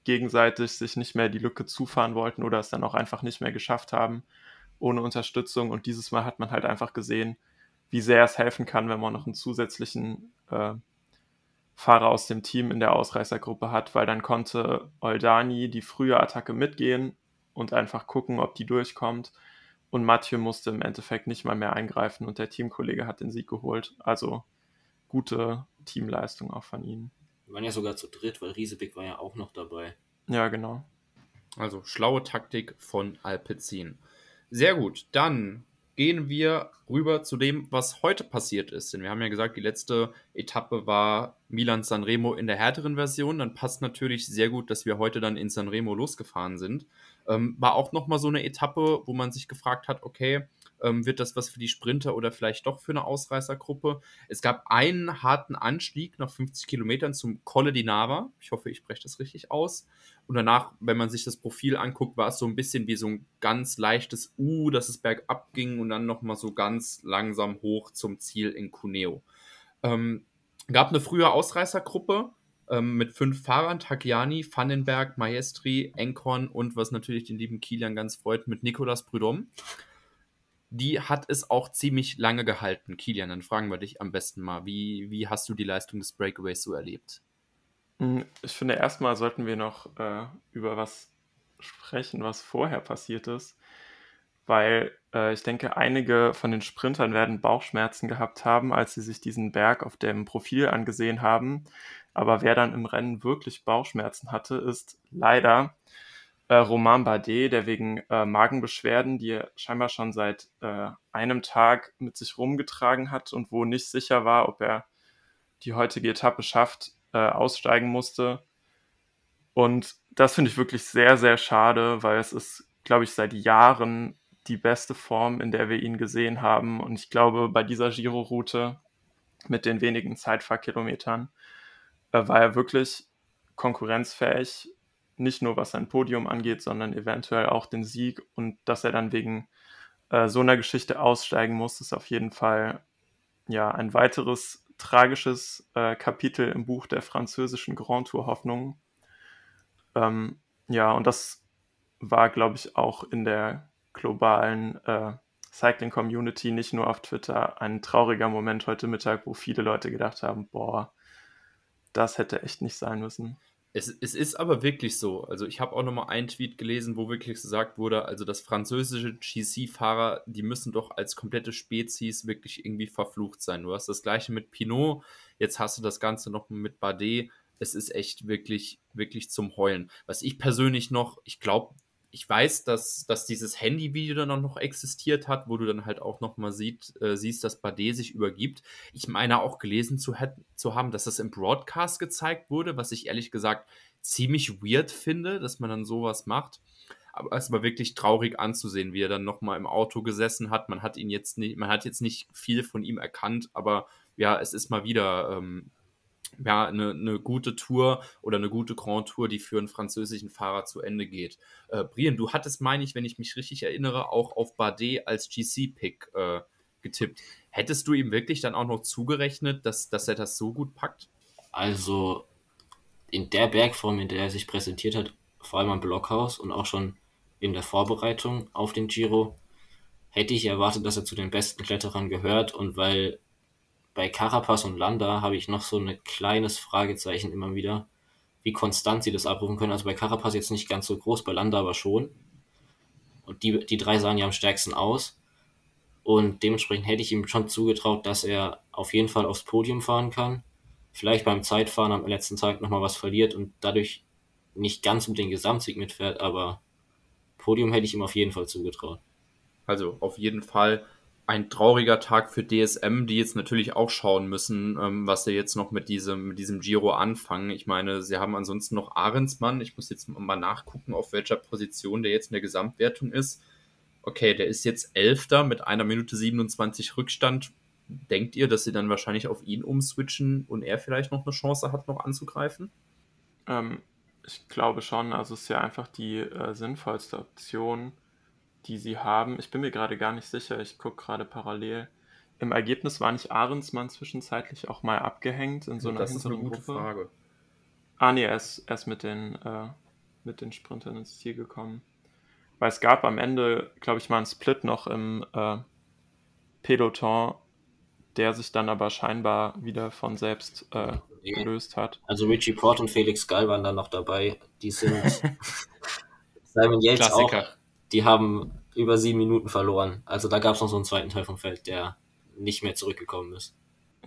C: gegenseitig sich nicht mehr die Lücke zufahren wollten oder es dann auch einfach nicht mehr geschafft haben ohne Unterstützung. Und dieses Mal hat man halt einfach gesehen, wie sehr es helfen kann, wenn man noch einen zusätzlichen äh, Fahrer aus dem Team in der Ausreißergruppe hat, weil dann konnte Oldani die frühe Attacke mitgehen und einfach gucken, ob die durchkommt. Und Mathieu musste im Endeffekt nicht mal mehr eingreifen und der Teamkollege hat den Sieg geholt. Also gute Teamleistung auch von ihnen.
B: Wir waren ja sogar zu dritt, weil Riesebeck war ja auch noch dabei.
C: Ja, genau.
A: Also schlaue Taktik von Alpecin. Sehr gut, dann gehen wir rüber zu dem, was heute passiert ist. Denn wir haben ja gesagt, die letzte Etappe war Milan Sanremo in der härteren Version. Dann passt natürlich sehr gut, dass wir heute dann in Sanremo losgefahren sind. Ähm, war auch nochmal so eine Etappe, wo man sich gefragt hat, okay, ähm, wird das was für die Sprinter oder vielleicht doch für eine Ausreißergruppe? Es gab einen harten Anstieg nach 50 Kilometern zum Colle di Nava. Ich hoffe, ich spreche das richtig aus. Und danach, wenn man sich das Profil anguckt, war es so ein bisschen wie so ein ganz leichtes U, dass es bergab ging und dann nochmal so ganz langsam hoch zum Ziel in Cuneo. Ähm, gab eine frühe Ausreißergruppe ähm, mit fünf Fahrern, Tagliani, Vandenberg, Maestri, Enkorn und was natürlich den lieben Kilian ganz freut, mit Nicolas Prudhomme die hat es auch ziemlich lange gehalten. Kilian, dann fragen wir dich am besten mal, wie, wie hast du die Leistung des Breakaways so erlebt?
C: Hm, ich finde, erstmal sollten wir noch äh, über was sprechen, was vorher passiert ist, weil äh, ich denke, einige von den Sprintern werden Bauchschmerzen gehabt haben, als sie sich diesen Berg auf dem Profil angesehen haben. Aber wer dann im Rennen wirklich Bauchschmerzen hatte, ist leider äh, Romain Bardet, der wegen äh, Magenbeschwerden, die er scheinbar schon seit äh, einem Tag mit sich rumgetragen hat und wo nicht sicher war, ob er die heutige Etappe schafft, äh, aussteigen musste. Und das finde ich wirklich sehr, sehr schade, weil es ist, glaube ich, seit Jahren die beste Form, in der wir ihn gesehen haben. Und ich glaube, bei dieser Giro-Route mit den wenigen Zeitfahrkilometern äh, war er wirklich konkurrenzfähig nicht nur was sein Podium angeht, sondern eventuell auch den Sieg und dass er dann wegen äh, so einer Geschichte aussteigen muss, ist auf jeden Fall ja ein weiteres tragisches äh, Kapitel im Buch der französischen Grand Tour Hoffnung. Ähm, ja, und das war, glaube ich, auch in der globalen äh, Cycling Community, nicht nur auf Twitter, ein trauriger Moment heute Mittag, wo viele Leute gedacht haben, boah, das hätte echt nicht sein müssen.
A: Es, es ist aber wirklich so. Also ich habe auch nochmal einen Tweet gelesen, wo wirklich gesagt wurde, also das französische GC-Fahrer, die müssen doch als komplette Spezies wirklich irgendwie verflucht sein. Du hast das gleiche mit Pinot, jetzt hast du das Ganze noch mit Bardet. Es ist echt wirklich, wirklich zum Heulen. Was ich persönlich noch, ich glaube, ich weiß, dass, dass dieses Handy-Video dann noch existiert hat, wo du dann halt auch nochmal sieht, äh, siehst, dass Bade sich übergibt. Ich meine auch gelesen zu, zu haben, dass das im Broadcast gezeigt wurde, was ich ehrlich gesagt ziemlich weird finde, dass man dann sowas macht. Aber es war wirklich traurig anzusehen, wie er dann nochmal im Auto gesessen hat. Man hat ihn jetzt nicht, man hat jetzt nicht viel von ihm erkannt, aber ja, es ist mal wieder ähm, ja, eine, eine gute Tour oder eine gute Grand Tour, die für einen französischen Fahrer zu Ende geht. Äh, Brian, du hattest, meine ich, wenn ich mich richtig erinnere, auch auf Bardet als GC-Pick äh, getippt. Hättest du ihm wirklich dann auch noch zugerechnet, dass, dass er das so gut packt?
B: Also in der Bergform, in der er sich präsentiert hat, vor allem am Blockhaus und auch schon in der Vorbereitung auf den Giro, hätte ich erwartet, dass er zu den besten Kletterern gehört und weil bei Carapaz und Landa habe ich noch so ein kleines Fragezeichen immer wieder, wie konstant sie das abrufen können. Also bei Carapaz jetzt nicht ganz so groß, bei Landa aber schon. Und die, die drei sahen ja am stärksten aus. Und dementsprechend hätte ich ihm schon zugetraut, dass er auf jeden Fall aufs Podium fahren kann. Vielleicht beim Zeitfahren am letzten Tag nochmal was verliert und dadurch nicht ganz um den Gesamtsieg mitfährt, aber Podium hätte ich ihm auf jeden Fall zugetraut.
A: Also auf jeden Fall ein trauriger Tag für DSM, die jetzt natürlich auch schauen müssen, ähm, was sie jetzt noch mit diesem, mit diesem Giro anfangen. Ich meine, sie haben ansonsten noch Ahrensmann. Ich muss jetzt mal nachgucken, auf welcher Position der jetzt in der Gesamtwertung ist. Okay, der ist jetzt Elfter mit einer Minute 27 Rückstand. Denkt ihr, dass sie dann wahrscheinlich auf ihn umswitchen und er vielleicht noch eine Chance hat, noch anzugreifen?
C: Ähm, ich glaube schon. Also es ist ja einfach die äh, sinnvollste Option die sie haben. Ich bin mir gerade gar nicht sicher, ich gucke gerade parallel. Im Ergebnis war nicht Ahrensmann zwischenzeitlich auch mal abgehängt in so einer
A: Das ist eine gute Gruppe? Frage.
C: Ah, nee, er ist erst mit den, äh, mit den Sprintern ins Ziel gekommen. Weil es gab am Ende, glaube ich, mal einen Split noch im äh, Peloton, der sich dann aber scheinbar wieder von selbst äh, gelöst hat.
B: Also Richie Port und Felix Gall waren dann noch dabei. Die sind Simon Yates Klassiker. auch die haben über sieben Minuten verloren. Also da gab es noch so einen zweiten Teil vom Feld, der nicht mehr zurückgekommen ist.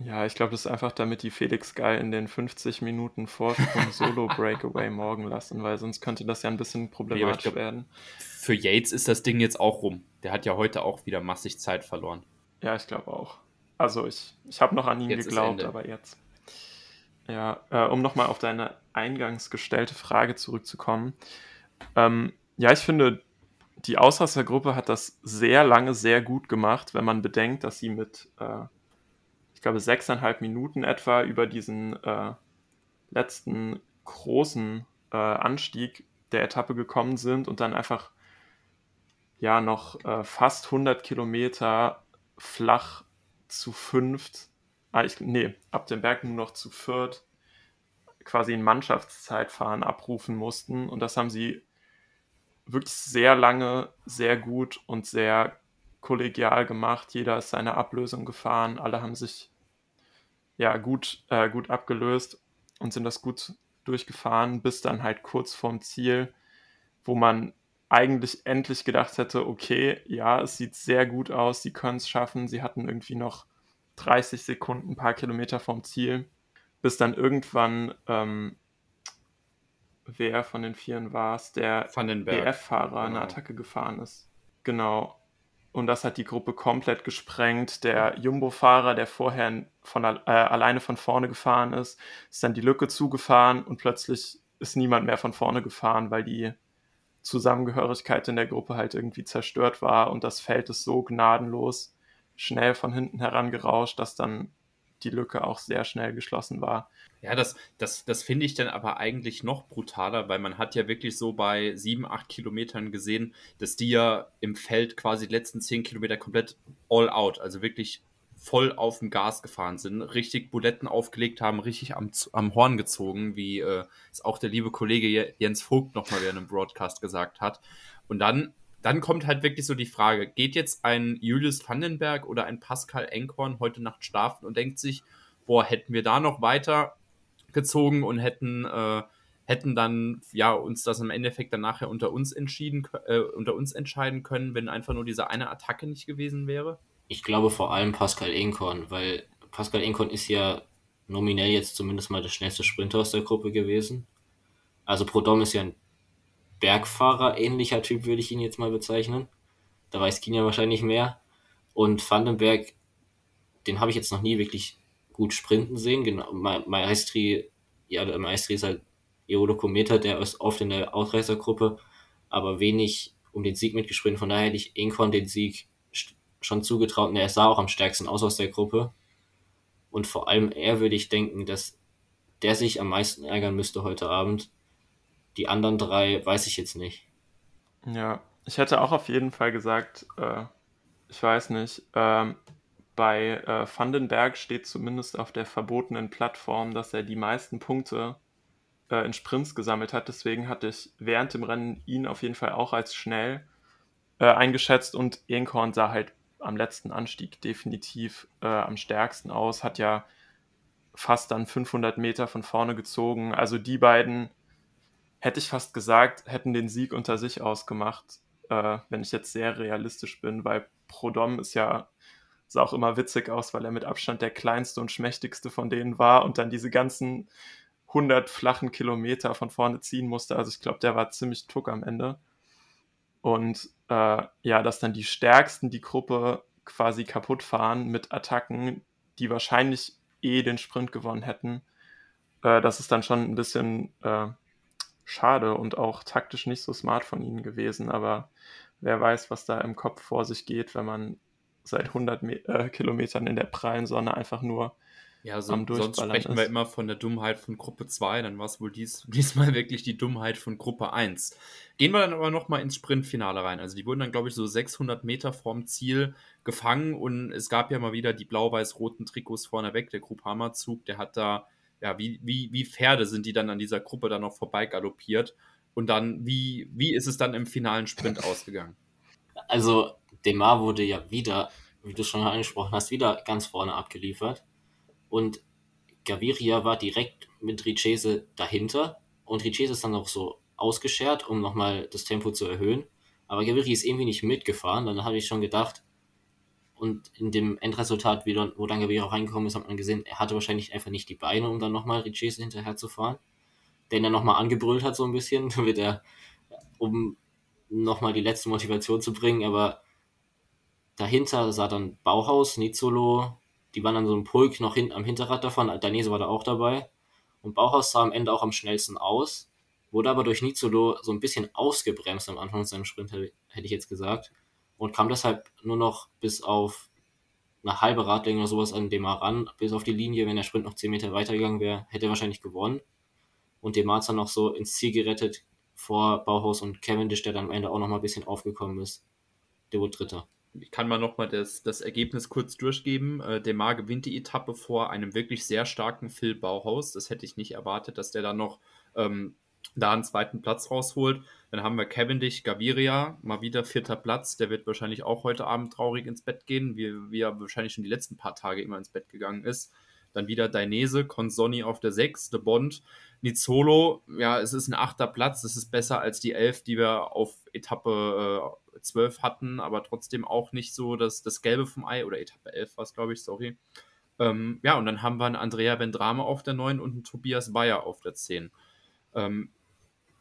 C: Ja, ich glaube, das ist einfach, damit die Felix Geil in den 50 Minuten Vorsprung Solo Breakaway morgen lassen, weil sonst könnte das ja ein bisschen problematisch glaub, werden.
A: Für Yates ist das Ding jetzt auch rum. Der hat ja heute auch wieder massig Zeit verloren.
C: Ja, ich glaube auch. Also ich, ich habe noch an ihn jetzt geglaubt, aber jetzt. Ja, äh, um nochmal auf deine eingangs gestellte Frage zurückzukommen. Ähm, ja, ich finde, die Ausrassergruppe hat das sehr lange sehr gut gemacht, wenn man bedenkt, dass sie mit äh, ich glaube, sechseinhalb Minuten etwa über diesen äh, letzten großen äh, Anstieg der Etappe gekommen sind und dann einfach ja noch äh, fast 100 Kilometer flach zu fünft, ah, ich, nee, ab dem Berg nur noch zu viert quasi ein Mannschaftszeitfahren abrufen mussten. Und das haben sie wirklich sehr lange, sehr gut und sehr kollegial gemacht. Jeder ist seine Ablösung gefahren, alle haben sich ja, gut, äh, gut abgelöst und sind das gut durchgefahren, bis dann halt kurz vorm Ziel, wo man eigentlich endlich gedacht hätte, okay, ja, es sieht sehr gut aus, sie können es schaffen, sie hatten irgendwie noch 30 Sekunden, ein paar Kilometer vom Ziel, bis dann irgendwann, ähm, wer von den Vieren war es, der BF-Fahrer genau. eine Attacke gefahren ist. Genau. Und das hat die Gruppe komplett gesprengt. Der Jumbo-Fahrer, der vorher von, äh, alleine von vorne gefahren ist, ist dann die Lücke zugefahren und plötzlich ist niemand mehr von vorne gefahren, weil die Zusammengehörigkeit in der Gruppe halt irgendwie zerstört war und das Feld ist so gnadenlos schnell von hinten herangerauscht, dass dann die Lücke auch sehr schnell geschlossen war.
A: Ja, das, das, das finde ich dann aber eigentlich noch brutaler, weil man hat ja wirklich so bei sieben, acht Kilometern gesehen, dass die ja im Feld quasi die letzten zehn Kilometer komplett all out, also wirklich voll auf dem Gas gefahren sind, richtig Buletten aufgelegt haben, richtig am, am Horn gezogen, wie äh, es auch der liebe Kollege Jens Vogt nochmal während einem Broadcast gesagt hat. Und dann dann kommt halt wirklich so die Frage, geht jetzt ein Julius Vandenberg oder ein Pascal Enkorn heute Nacht schlafen und denkt sich, boah, hätten wir da noch weiter gezogen und hätten, äh, hätten dann ja uns das im Endeffekt dann nachher unter uns entschieden, äh, unter uns entscheiden können, wenn einfach nur diese eine Attacke nicht gewesen wäre?
B: Ich glaube vor allem Pascal Enkorn, weil Pascal Enkorn ist ja nominell jetzt zumindest mal der schnellste Sprinter aus der Gruppe gewesen. Also Prodom ist ja ein Bergfahrer ähnlicher Typ, würde ich ihn jetzt mal bezeichnen. Da weiß Kenia wahrscheinlich mehr. Und Vandenberg, den habe ich jetzt noch nie wirklich gut sprinten sehen. Genau, Maestri, ja, Maestri ist halt Eolokometer, der ist oft in der Ausreißergruppe, aber wenig um den Sieg mitgesprintet. Von daher hätte ich Inkorn den Sieg schon zugetraut und er sah auch am stärksten aus aus der Gruppe. Und vor allem er würde ich denken, dass der sich am meisten ärgern müsste heute Abend, die anderen drei weiß ich jetzt nicht.
C: Ja, ich hätte auch auf jeden Fall gesagt, äh, ich weiß nicht, ähm, bei äh, Vandenberg steht zumindest auf der verbotenen Plattform, dass er die meisten Punkte äh, in Sprints gesammelt hat. Deswegen hatte ich während dem Rennen ihn auf jeden Fall auch als schnell äh, eingeschätzt und Ehnkorn sah halt am letzten Anstieg definitiv äh, am stärksten aus, hat ja fast dann 500 Meter von vorne gezogen. Also die beiden hätte ich fast gesagt, hätten den Sieg unter sich ausgemacht, äh, wenn ich jetzt sehr realistisch bin, weil Prodom ist ja, sah auch immer witzig aus, weil er mit Abstand der kleinste und schmächtigste von denen war und dann diese ganzen 100 flachen Kilometer von vorne ziehen musste. Also ich glaube, der war ziemlich tuck am Ende. Und äh, ja, dass dann die Stärksten die Gruppe quasi kaputt fahren mit Attacken, die wahrscheinlich eh den Sprint gewonnen hätten. Äh, das ist dann schon ein bisschen äh, schade und auch taktisch nicht so smart von ihnen gewesen. Aber wer weiß, was da im Kopf vor sich geht, wenn man seit 100 Me äh, Kilometern in der prallen Sonne einfach nur
A: ja, so, am sonst sprechen ist. wir immer von der Dummheit von Gruppe 2, dann war es wohl dies, diesmal wirklich die Dummheit von Gruppe 1. Gehen wir dann aber nochmal ins Sprintfinale rein. Also die wurden dann, glaube ich, so 600 Meter vorm Ziel gefangen und es gab ja mal wieder die blau-weiß-roten Trikots vorne weg. Der Groupama-Zug, der hat da ja, wie, wie, wie Pferde sind die dann an dieser Gruppe dann noch vorbei galoppiert? Und dann, wie, wie ist es dann im finalen Sprint ausgegangen?
B: Also, Demar wurde ja wieder, wie du schon angesprochen hast, wieder ganz vorne abgeliefert. Und Gaviria war direkt mit Richese dahinter. Und Richese ist dann auch so ausgeschert, um nochmal das Tempo zu erhöhen. Aber Gaviria ist irgendwie nicht mitgefahren. Dann habe ich schon gedacht, Und in dem Endresultat, wie dann, wo dann Gaviria reingekommen ist, hat man gesehen, er hatte wahrscheinlich einfach nicht die Beine, um dann nochmal Richese hinterher zu fahren. Den er nochmal angebrüllt hat, so ein bisschen, damit er, um nochmal die letzte Motivation zu bringen. Aber dahinter sah dann Bauhaus, Nizolo, die waren dann so ein Pulk noch hinten am Hinterrad davon. Danese war da auch dabei. Und Bauhaus sah am Ende auch am schnellsten aus, wurde aber durch Nizolo so ein bisschen ausgebremst am Anfang seinem Sprint, hätte ich jetzt gesagt und kam deshalb nur noch bis auf eine halbe Radlänge oder sowas an Demar ran, bis auf die Linie. Wenn der Sprint noch 10 Meter weitergegangen wäre, hätte er wahrscheinlich gewonnen. Und Demar hat dann noch so ins Ziel gerettet vor Bauhaus und Cavendish, der dann am Ende auch noch mal ein bisschen aufgekommen ist. Der wurde Dritter.
A: Ich kann mal noch mal das, das Ergebnis kurz durchgeben. Äh, Demar gewinnt die Etappe vor einem wirklich sehr starken Phil Bauhaus. Das hätte ich nicht erwartet, dass der dann noch ähm, da einen zweiten Platz rausholt. Dann haben wir Cavendish, Gaviria, mal wieder vierter Platz. Der wird wahrscheinlich auch heute Abend traurig ins Bett gehen, wie, wie er wahrscheinlich schon die letzten paar Tage immer ins Bett gegangen ist. Dann wieder Dainese, Consoni auf der 6, De Bond, Nizolo. Ja, es ist ein achter Platz. Das ist besser als die 11, die wir auf Etappe äh, 12 hatten, aber trotzdem auch nicht so das, das Gelbe vom Ei. Oder Etappe 11 war es, glaube ich, sorry. Ähm, ja, und dann haben wir einen Andrea Vendrame auf der 9 und einen Tobias Bayer auf der 10. Ähm,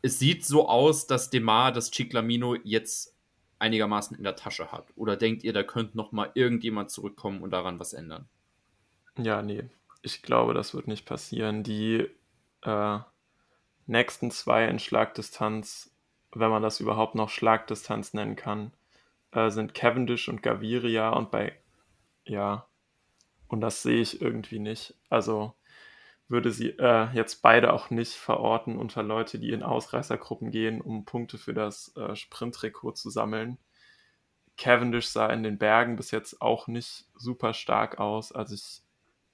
A: es sieht so aus, dass Demar das Chiclamino jetzt einigermaßen in der Tasche hat. Oder denkt ihr, da könnte noch mal irgendjemand zurückkommen und daran was ändern?
C: Ja, nee. Ich glaube, das wird nicht passieren. Die äh, nächsten zwei in Schlagdistanz, wenn man das überhaupt noch Schlagdistanz nennen kann, äh, sind Cavendish und Gaviria und bei, ja, und das sehe ich irgendwie nicht. Also würde sie äh, jetzt beide auch nicht verorten unter Leute, die in Ausreißergruppen gehen, um Punkte für das äh, Sprintrekord zu sammeln. Cavendish sah in den Bergen bis jetzt auch nicht super stark aus. Also ich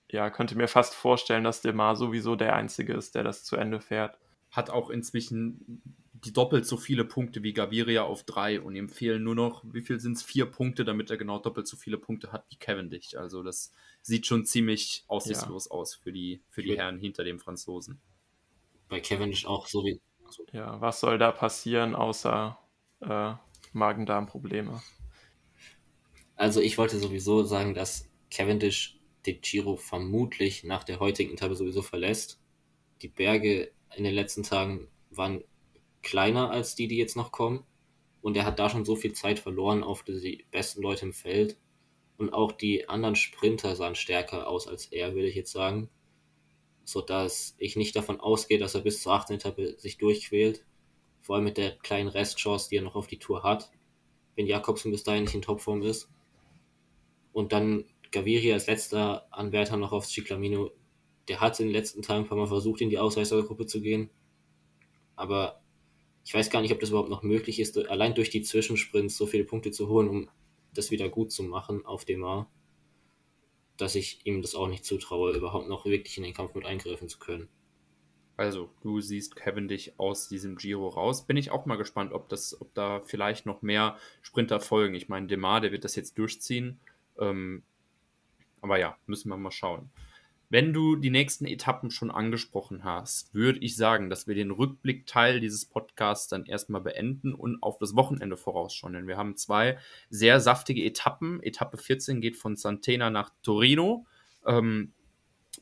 C: ja, könnte mir fast vorstellen, dass Demar sowieso der Einzige ist, der das zu Ende fährt.
A: Hat auch inzwischen die doppelt so viele Punkte wie Gaviria auf drei und ihm fehlen nur noch, wie viel sind es? Vier Punkte, damit er genau doppelt so viele Punkte hat wie Cavendish. Also das sieht schon ziemlich aussichtslos ja. aus für die, für die Herren hinter dem Franzosen.
B: Bei Cavendish auch so wie.
C: Also ja, was soll da passieren, außer äh, Magen-Darm-Probleme?
B: Also ich wollte sowieso sagen, dass Cavendish den Giro vermutlich nach der heutigen Etappe sowieso verlässt. Die Berge in den letzten Tagen waren kleiner als die, die jetzt noch kommen. Und er hat da schon so viel Zeit verloren auf die besten Leute im Feld. Und auch die anderen Sprinter sahen stärker aus als er, würde ich jetzt sagen. Sodass ich nicht davon ausgehe, dass er bis zur achten Etappe sich durchquält. Vor allem mit der kleinen Restchance, die er noch auf die Tour hat. Wenn Jakobsen bis dahin nicht in Topform ist. Und dann Gaviria als letzter Anwärter noch aufs Ciclamino. Der hat in den letzten Tagen ein paar Mal versucht, in die Ausreißergruppe zu gehen. Aber ich weiß gar nicht, ob das überhaupt noch möglich ist, allein durch die Zwischensprints so viele Punkte zu holen, um das wieder gut zu machen auf dem A, dass ich ihm das auch nicht zutraue, überhaupt noch wirklich in den Kampf mit eingreifen zu können.
A: Also, du siehst Kevin dich aus diesem Giro raus. Bin ich auch mal gespannt, ob, das, ob da vielleicht noch mehr Sprinter folgen. Ich meine, Demar, der wird das jetzt durchziehen. Ähm, aber ja, müssen wir mal schauen. Wenn du die nächsten Etappen schon angesprochen hast, würde ich sagen, dass wir den Rückblickteil dieses Podcasts dann erstmal beenden und auf das Wochenende vorausschauen. Denn wir haben zwei sehr saftige Etappen. Etappe 14 geht von Santena nach Torino. Ähm,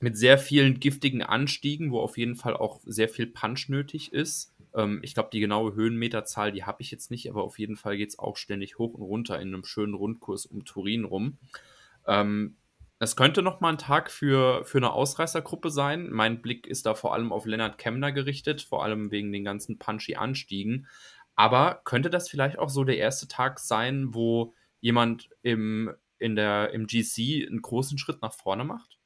A: mit sehr vielen giftigen Anstiegen, wo auf jeden Fall auch sehr viel Punch nötig ist. Ähm, ich glaube, die genaue Höhenmeterzahl, die habe ich jetzt nicht, aber auf jeden Fall geht es auch ständig hoch und runter in einem schönen Rundkurs um Turin rum. Ähm, es könnte noch mal ein Tag für, für eine Ausreißergruppe sein. Mein Blick ist da vor allem auf Lennart Kemner gerichtet, vor allem wegen den ganzen punchy Anstiegen. Aber könnte das vielleicht auch so der erste Tag sein, wo jemand im, in der, im GC einen großen Schritt nach vorne macht?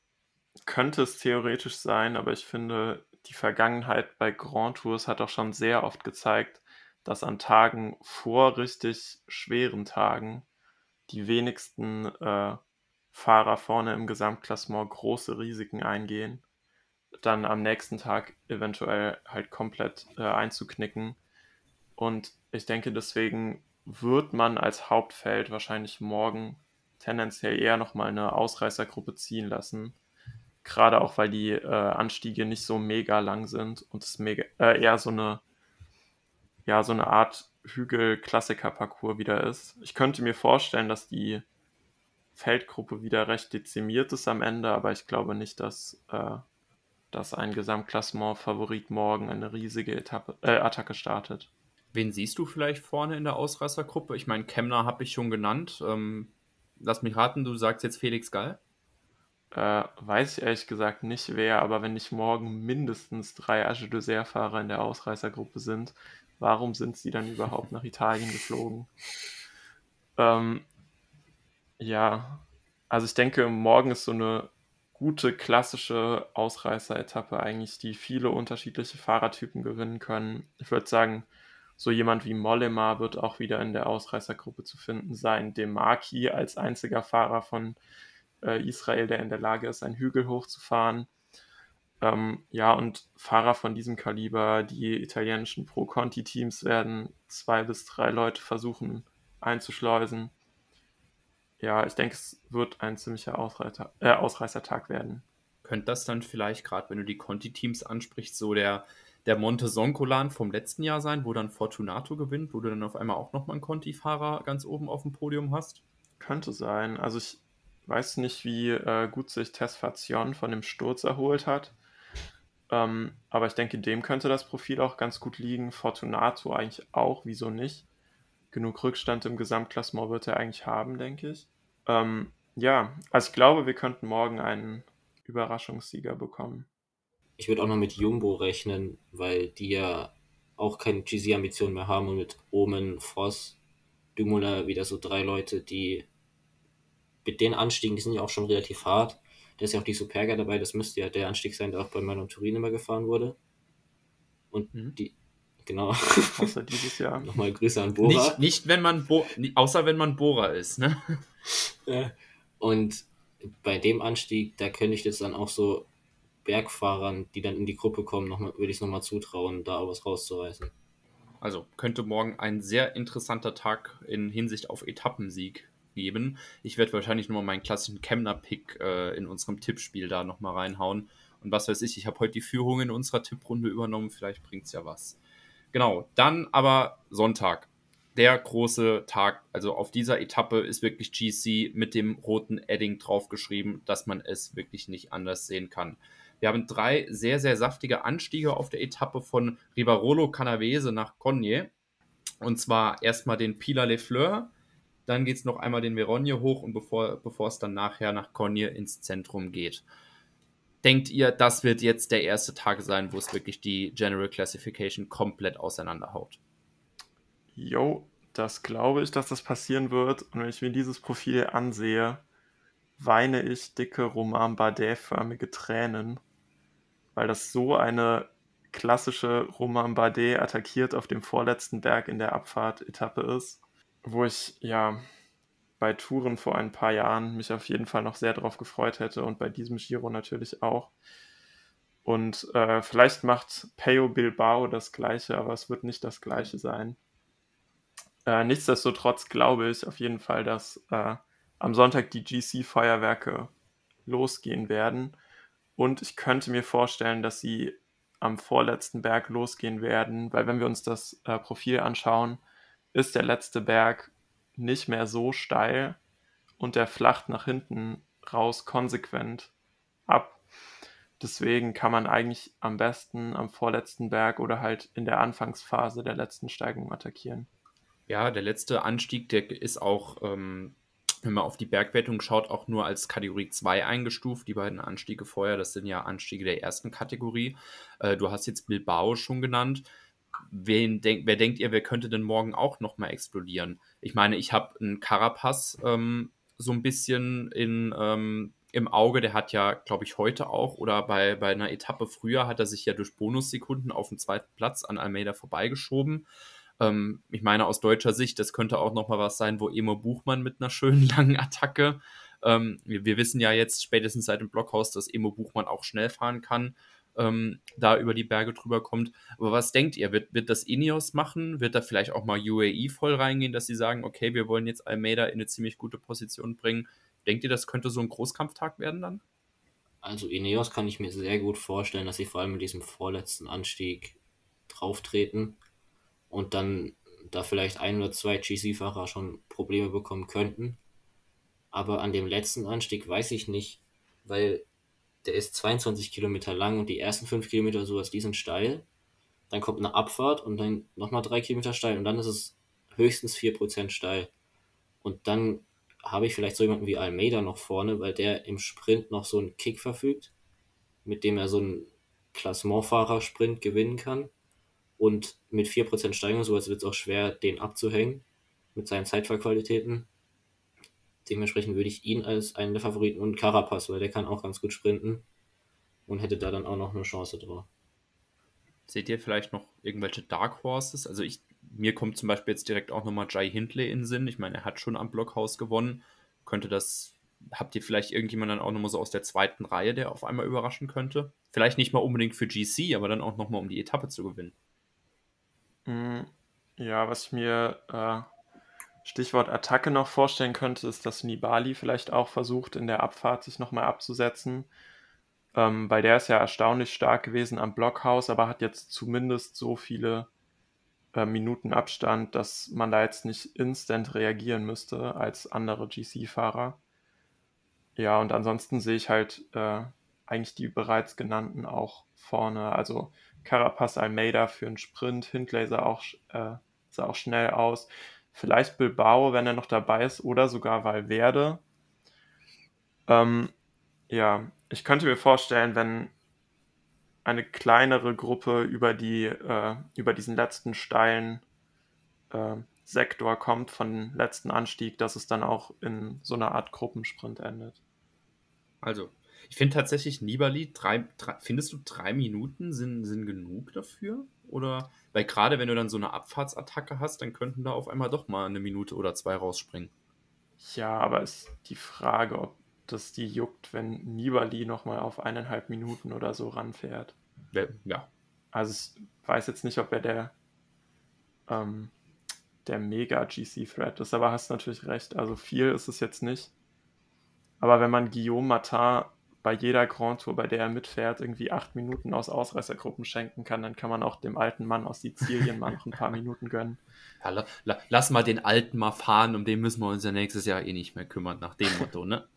C: Könnte es theoretisch sein, aber ich finde, die Vergangenheit bei Grand Tours hat auch schon sehr oft gezeigt, dass an Tagen vor richtig schweren Tagen die wenigsten äh, Fahrer vorne im Gesamtklassement große Risiken eingehen, dann am nächsten Tag eventuell halt komplett äh, einzuknicken. Und ich denke, deswegen wird man als Hauptfeld wahrscheinlich morgen tendenziell eher nochmal eine Ausreißergruppe ziehen lassen. Gerade auch, weil die äh, Anstiege nicht so mega lang sind und es mega, äh, eher so eine, ja, so eine Art Hügel-Klassiker-Parcours wieder ist. Ich könnte mir vorstellen, dass die Feldgruppe wieder recht dezimiert ist am Ende, aber ich glaube nicht, dass, äh, dass ein Gesamtklassement-Favorit morgen eine riesige Etappe, äh, Attacke startet.
A: Wen siehst du vielleicht vorne in der Ausreißergruppe? Ich meine, Kemner habe ich schon genannt. Ähm, lass mich raten, du sagst jetzt Felix Gall.
C: Äh, weiß ich ehrlich gesagt nicht wer, aber wenn nicht morgen mindestens drei Age d'Isère-Fahrer in der Ausreißergruppe sind, warum sind sie dann überhaupt nach Italien geflogen? Ähm, ja, also ich denke, morgen ist so eine gute klassische Ausreißer-Etappe eigentlich, die viele unterschiedliche Fahrertypen gewinnen können. Ich würde sagen, so jemand wie Mollema wird auch wieder in der Ausreißergruppe zu finden sein. Demarki als einziger Fahrer von äh, Israel, der in der Lage ist, einen Hügel hochzufahren. Ähm, ja, und Fahrer von diesem Kaliber, die italienischen Pro-Conti-Teams werden zwei bis drei Leute versuchen einzuschleusen. Ja, ich denke, es wird ein ziemlicher Ausreißer, äh, Ausreißertag werden.
A: Könnte das dann vielleicht, gerade wenn du die Conti-Teams ansprichst, so der, der Monte Soncolan vom letzten Jahr sein, wo dann Fortunato gewinnt, wo du dann auf einmal auch nochmal einen Conti-Fahrer ganz oben auf dem Podium hast?
C: Könnte sein. Also ich weiß nicht, wie äh, gut sich Tesfazion von dem Sturz erholt hat. Ähm, aber ich denke, dem könnte das Profil auch ganz gut liegen. Fortunato eigentlich auch, wieso nicht? Genug Rückstand im Gesamtklassement wird er eigentlich haben, denke ich. Ähm, ja, also ich glaube, wir könnten morgen einen Überraschungssieger bekommen.
B: Ich würde auch noch mit Jumbo rechnen, weil die ja auch keine GC-Ambitionen mehr haben und mit Omen, Voss, Dumoulin wieder so drei Leute, die mit den Anstiegen, die sind ja auch schon relativ hart. Da ist ja auch die Superga dabei, das müsste ja der Anstieg sein, der auch bei Mailand Turin immer gefahren wurde. Und mhm. die, genau.
C: Außer dieses Jahr.
B: Nochmal Grüße an Bora.
A: Nicht, nicht wenn man, Bo außer wenn man Bohrer ist, ne?
B: Und bei dem Anstieg, da könnte ich jetzt dann auch so Bergfahrern, die dann in die Gruppe kommen, noch mal, würde ich es nochmal zutrauen, da was rauszureißen.
A: Also könnte morgen ein sehr interessanter Tag in Hinsicht auf Etappensieg geben. Ich werde wahrscheinlich nochmal meinen klassischen Kemner-Pick äh, in unserem Tippspiel da nochmal reinhauen. Und was weiß ich, ich habe heute die Führung in unserer Tipprunde übernommen, vielleicht bringt es ja was. Genau, dann aber Sonntag. Der große Tag, also auf dieser Etappe ist wirklich GC mit dem roten Edding draufgeschrieben, dass man es wirklich nicht anders sehen kann. Wir haben drei sehr, sehr saftige Anstiege auf der Etappe von Rivarolo Canavese nach Cogne. Und zwar erstmal den Pilar Les Fleurs, dann geht es noch einmal den Veronje hoch und bevor, bevor es dann nachher nach Cogne ins Zentrum geht. Denkt ihr, das wird jetzt der erste Tag sein, wo es wirklich die General Classification komplett auseinanderhaut?
C: Jo, das glaube ich, dass das passieren wird. Und wenn ich mir dieses Profil ansehe, weine ich dicke Roman Bardet-förmige Tränen, weil das so eine klassische Roman Bardet attackiert auf dem vorletzten Berg in der Abfahrt-Etappe ist wo ich ja bei Touren vor ein paar Jahren mich auf jeden Fall noch sehr darauf gefreut hätte und bei diesem Giro natürlich auch. Und äh, vielleicht macht Peyo Bilbao das gleiche, aber es wird nicht das gleiche sein. Äh, nichtsdestotrotz glaube ich auf jeden Fall, dass äh, am Sonntag die GC-Feuerwerke losgehen werden. Und ich könnte mir vorstellen, dass sie am vorletzten Berg losgehen werden, weil wenn wir uns das äh, Profil anschauen, ist der letzte Berg nicht mehr so steil und der flacht nach hinten raus konsequent ab. Deswegen kann man eigentlich am besten am vorletzten Berg oder halt in der Anfangsphase der letzten Steigung attackieren.
A: Ja, der letzte Anstieg, der ist auch, ähm, wenn man auf die Bergwertung schaut, auch nur als Kategorie 2 eingestuft. Die beiden Anstiege vorher, das sind ja Anstiege der ersten Kategorie. Äh, du hast jetzt Bilbao schon genannt wen denk, wer denkt ihr, wer könnte denn morgen auch nochmal explodieren? Ich meine, ich habe einen Carapaz ähm, so ein bisschen in, ähm, im Auge, der hat ja, glaube ich, heute auch oder bei, bei einer Etappe früher hat er sich ja durch Bonussekunden auf den zweiten Platz an Almeida vorbeigeschoben. Ähm, ich meine, aus deutscher Sicht, das könnte auch nochmal was sein, wo Emo Buchmann mit einer schönen langen Attacke. Ähm, wir, wir, wissen ja jetzt spätestens seit dem Blockhaus, dass Emo Buchmann auch schnell fahren kann ähm, da über die Berge drüber kommt. Aber was denkt ihr? Wird, wird das Ineos machen? Wird da vielleicht auch mal UAE voll reingehen, dass sie sagen, okay, wir wollen jetzt Almeida in eine ziemlich gute Position bringen? Denkt ihr, das könnte so ein Großkampftag werden dann?
B: Also Ineos kann ich mir sehr gut vorstellen, dass sie vor allem mit diesem vorletzten Anstieg drauftreten und dann da vielleicht ein oder zwei GC-Fahrer schon Probleme bekommen könnten. Aber an dem letzten Anstieg weiß ich nicht, weil der ist 22 Kilometer lang und die ersten 5 Kilometer sowas, die sind steil. Dann kommt eine Abfahrt und dann nochmal 3 Kilometer steil und dann ist es höchstens 4% steil. Und dann habe ich vielleicht so jemanden wie Almeida noch vorne, weil der im Sprint noch so einen Kick verfügt, mit dem er so einen Klassementfahrer-Sprint gewinnen kann. Und mit 4% Steigerung, sowas wird es auch schwer, den abzuhängen mit seinen Zeitfahrqualitäten. Dementsprechend würde ich ihn als einen der Favoriten und Carapaz, weil der kann auch ganz gut sprinten und hätte da dann auch noch eine Chance drauf.
A: Seht ihr vielleicht noch irgendwelche Dark Horses? Also ich, mir kommt zum Beispiel jetzt direkt auch nochmal Jai Hindley in den Sinn. Ich meine, er hat schon am Blockhaus gewonnen. Könnte das, habt ihr vielleicht irgendjemand dann auch nochmal so aus der zweiten Reihe, der auf einmal überraschen könnte? Vielleicht nicht mal unbedingt für GC, aber dann auch nochmal um die Etappe zu gewinnen.
C: Mm, ja, was mir äh, Stichwort Attacke noch vorstellen könnte, ist, dass Nibali vielleicht auch versucht, in der Abfahrt sich nochmal abzusetzen. Ähm, weil der ist ja erstaunlich stark gewesen am Blockhaus, aber hat jetzt zumindest so viele äh, Minuten Abstand, dass man da jetzt nicht instant reagieren müsste als andere GC-Fahrer. Ja, und ansonsten sehe ich halt äh, eigentlich die bereits genannten auch vorne. Also Carapaz Almeida für einen Sprint, Hindley auch, äh, sah auch schnell aus. Vielleicht Bilbao, wenn er noch dabei ist, oder sogar Valverde. Ähm, ja, ich könnte mir vorstellen, wenn eine kleinere Gruppe über, die, äh, über diesen letzten steilen äh, Sektor kommt von letzten Anstieg, dass es dann auch in so einer Art Gruppensprint endet.
A: Also, ich finde tatsächlich Nibali, drei, drei, findest du drei Minuten sind, sind genug dafür? Oder, weil gerade wenn du dann so eine Abfahrtsattacke hast, dann könnten da auf einmal doch mal eine Minute oder zwei rausspringen.
C: Ja, aber ist die Frage, ob das die juckt, wenn Nibali nochmal auf eineinhalb Minuten oder so ranfährt.
A: Ja.
C: Also ich weiß jetzt nicht, ob er der, ähm, der Mega-GC-Thread ist, aber hast natürlich recht. Also viel ist es jetzt nicht. Aber wenn man Guillaume Matin bei jeder Grand Tour, bei der er mitfährt, irgendwie acht Minuten aus Ausreißergruppen schenken kann, dann kann man auch dem alten Mann aus Sizilien mal noch ein paar Minuten gönnen.
A: Ja, la, la, lass mal den alten mal fahren, um den müssen wir uns ja nächstes Jahr eh nicht mehr kümmern, nach dem Motto, ne?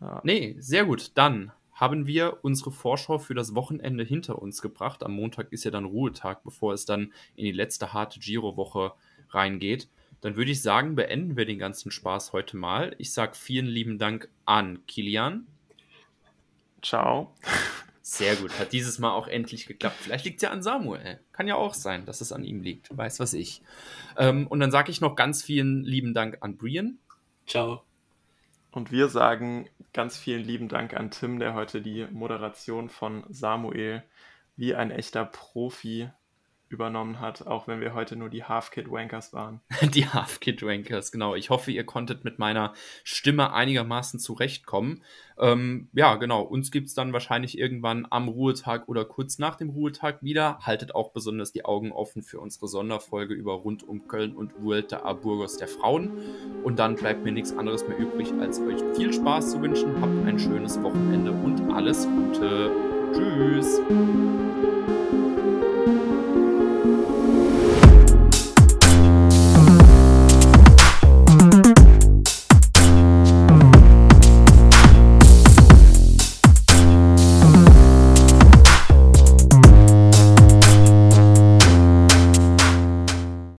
A: Ja. Nee, sehr gut. Dann haben wir unsere Vorschau für das Wochenende hinter uns gebracht. Am Montag ist ja dann Ruhetag, bevor es dann in die letzte harte Giro-Woche reingeht. Dann würde ich sagen, beenden wir den ganzen Spaß heute mal. Ich sage vielen lieben Dank an Kilian.
C: Ciao.
A: Sehr gut. Hat dieses Mal auch endlich geklappt. Vielleicht liegt es ja an Samuel. Kann ja auch sein, dass es an ihm liegt. Weiß was ich. Ähm, und dann sage ich noch ganz vielen lieben Dank an Brian.
B: Ciao.
C: Und wir sagen ganz vielen lieben Dank an Tim, der heute die Moderation von Samuel wie ein echter Profi übernommen hat, auch wenn wir heute nur die Half-Kid-Wankers waren.
A: Die Half-Kid-Wankers, genau. Ich hoffe, ihr konntet mit meiner Stimme einigermaßen zurechtkommen. Ähm, ja, genau. Uns gibt es dann wahrscheinlich irgendwann am Ruhetag oder kurz nach dem Ruhetag wieder. Haltet auch besonders die Augen offen für unsere Sonderfolge über rund um Köln und Vuelta a Burgos der Frauen. Und dann bleibt mir nichts anderes mehr übrig, als euch viel Spaß zu wünschen. Habt ein schönes Wochenende und alles Gute. Tschüss.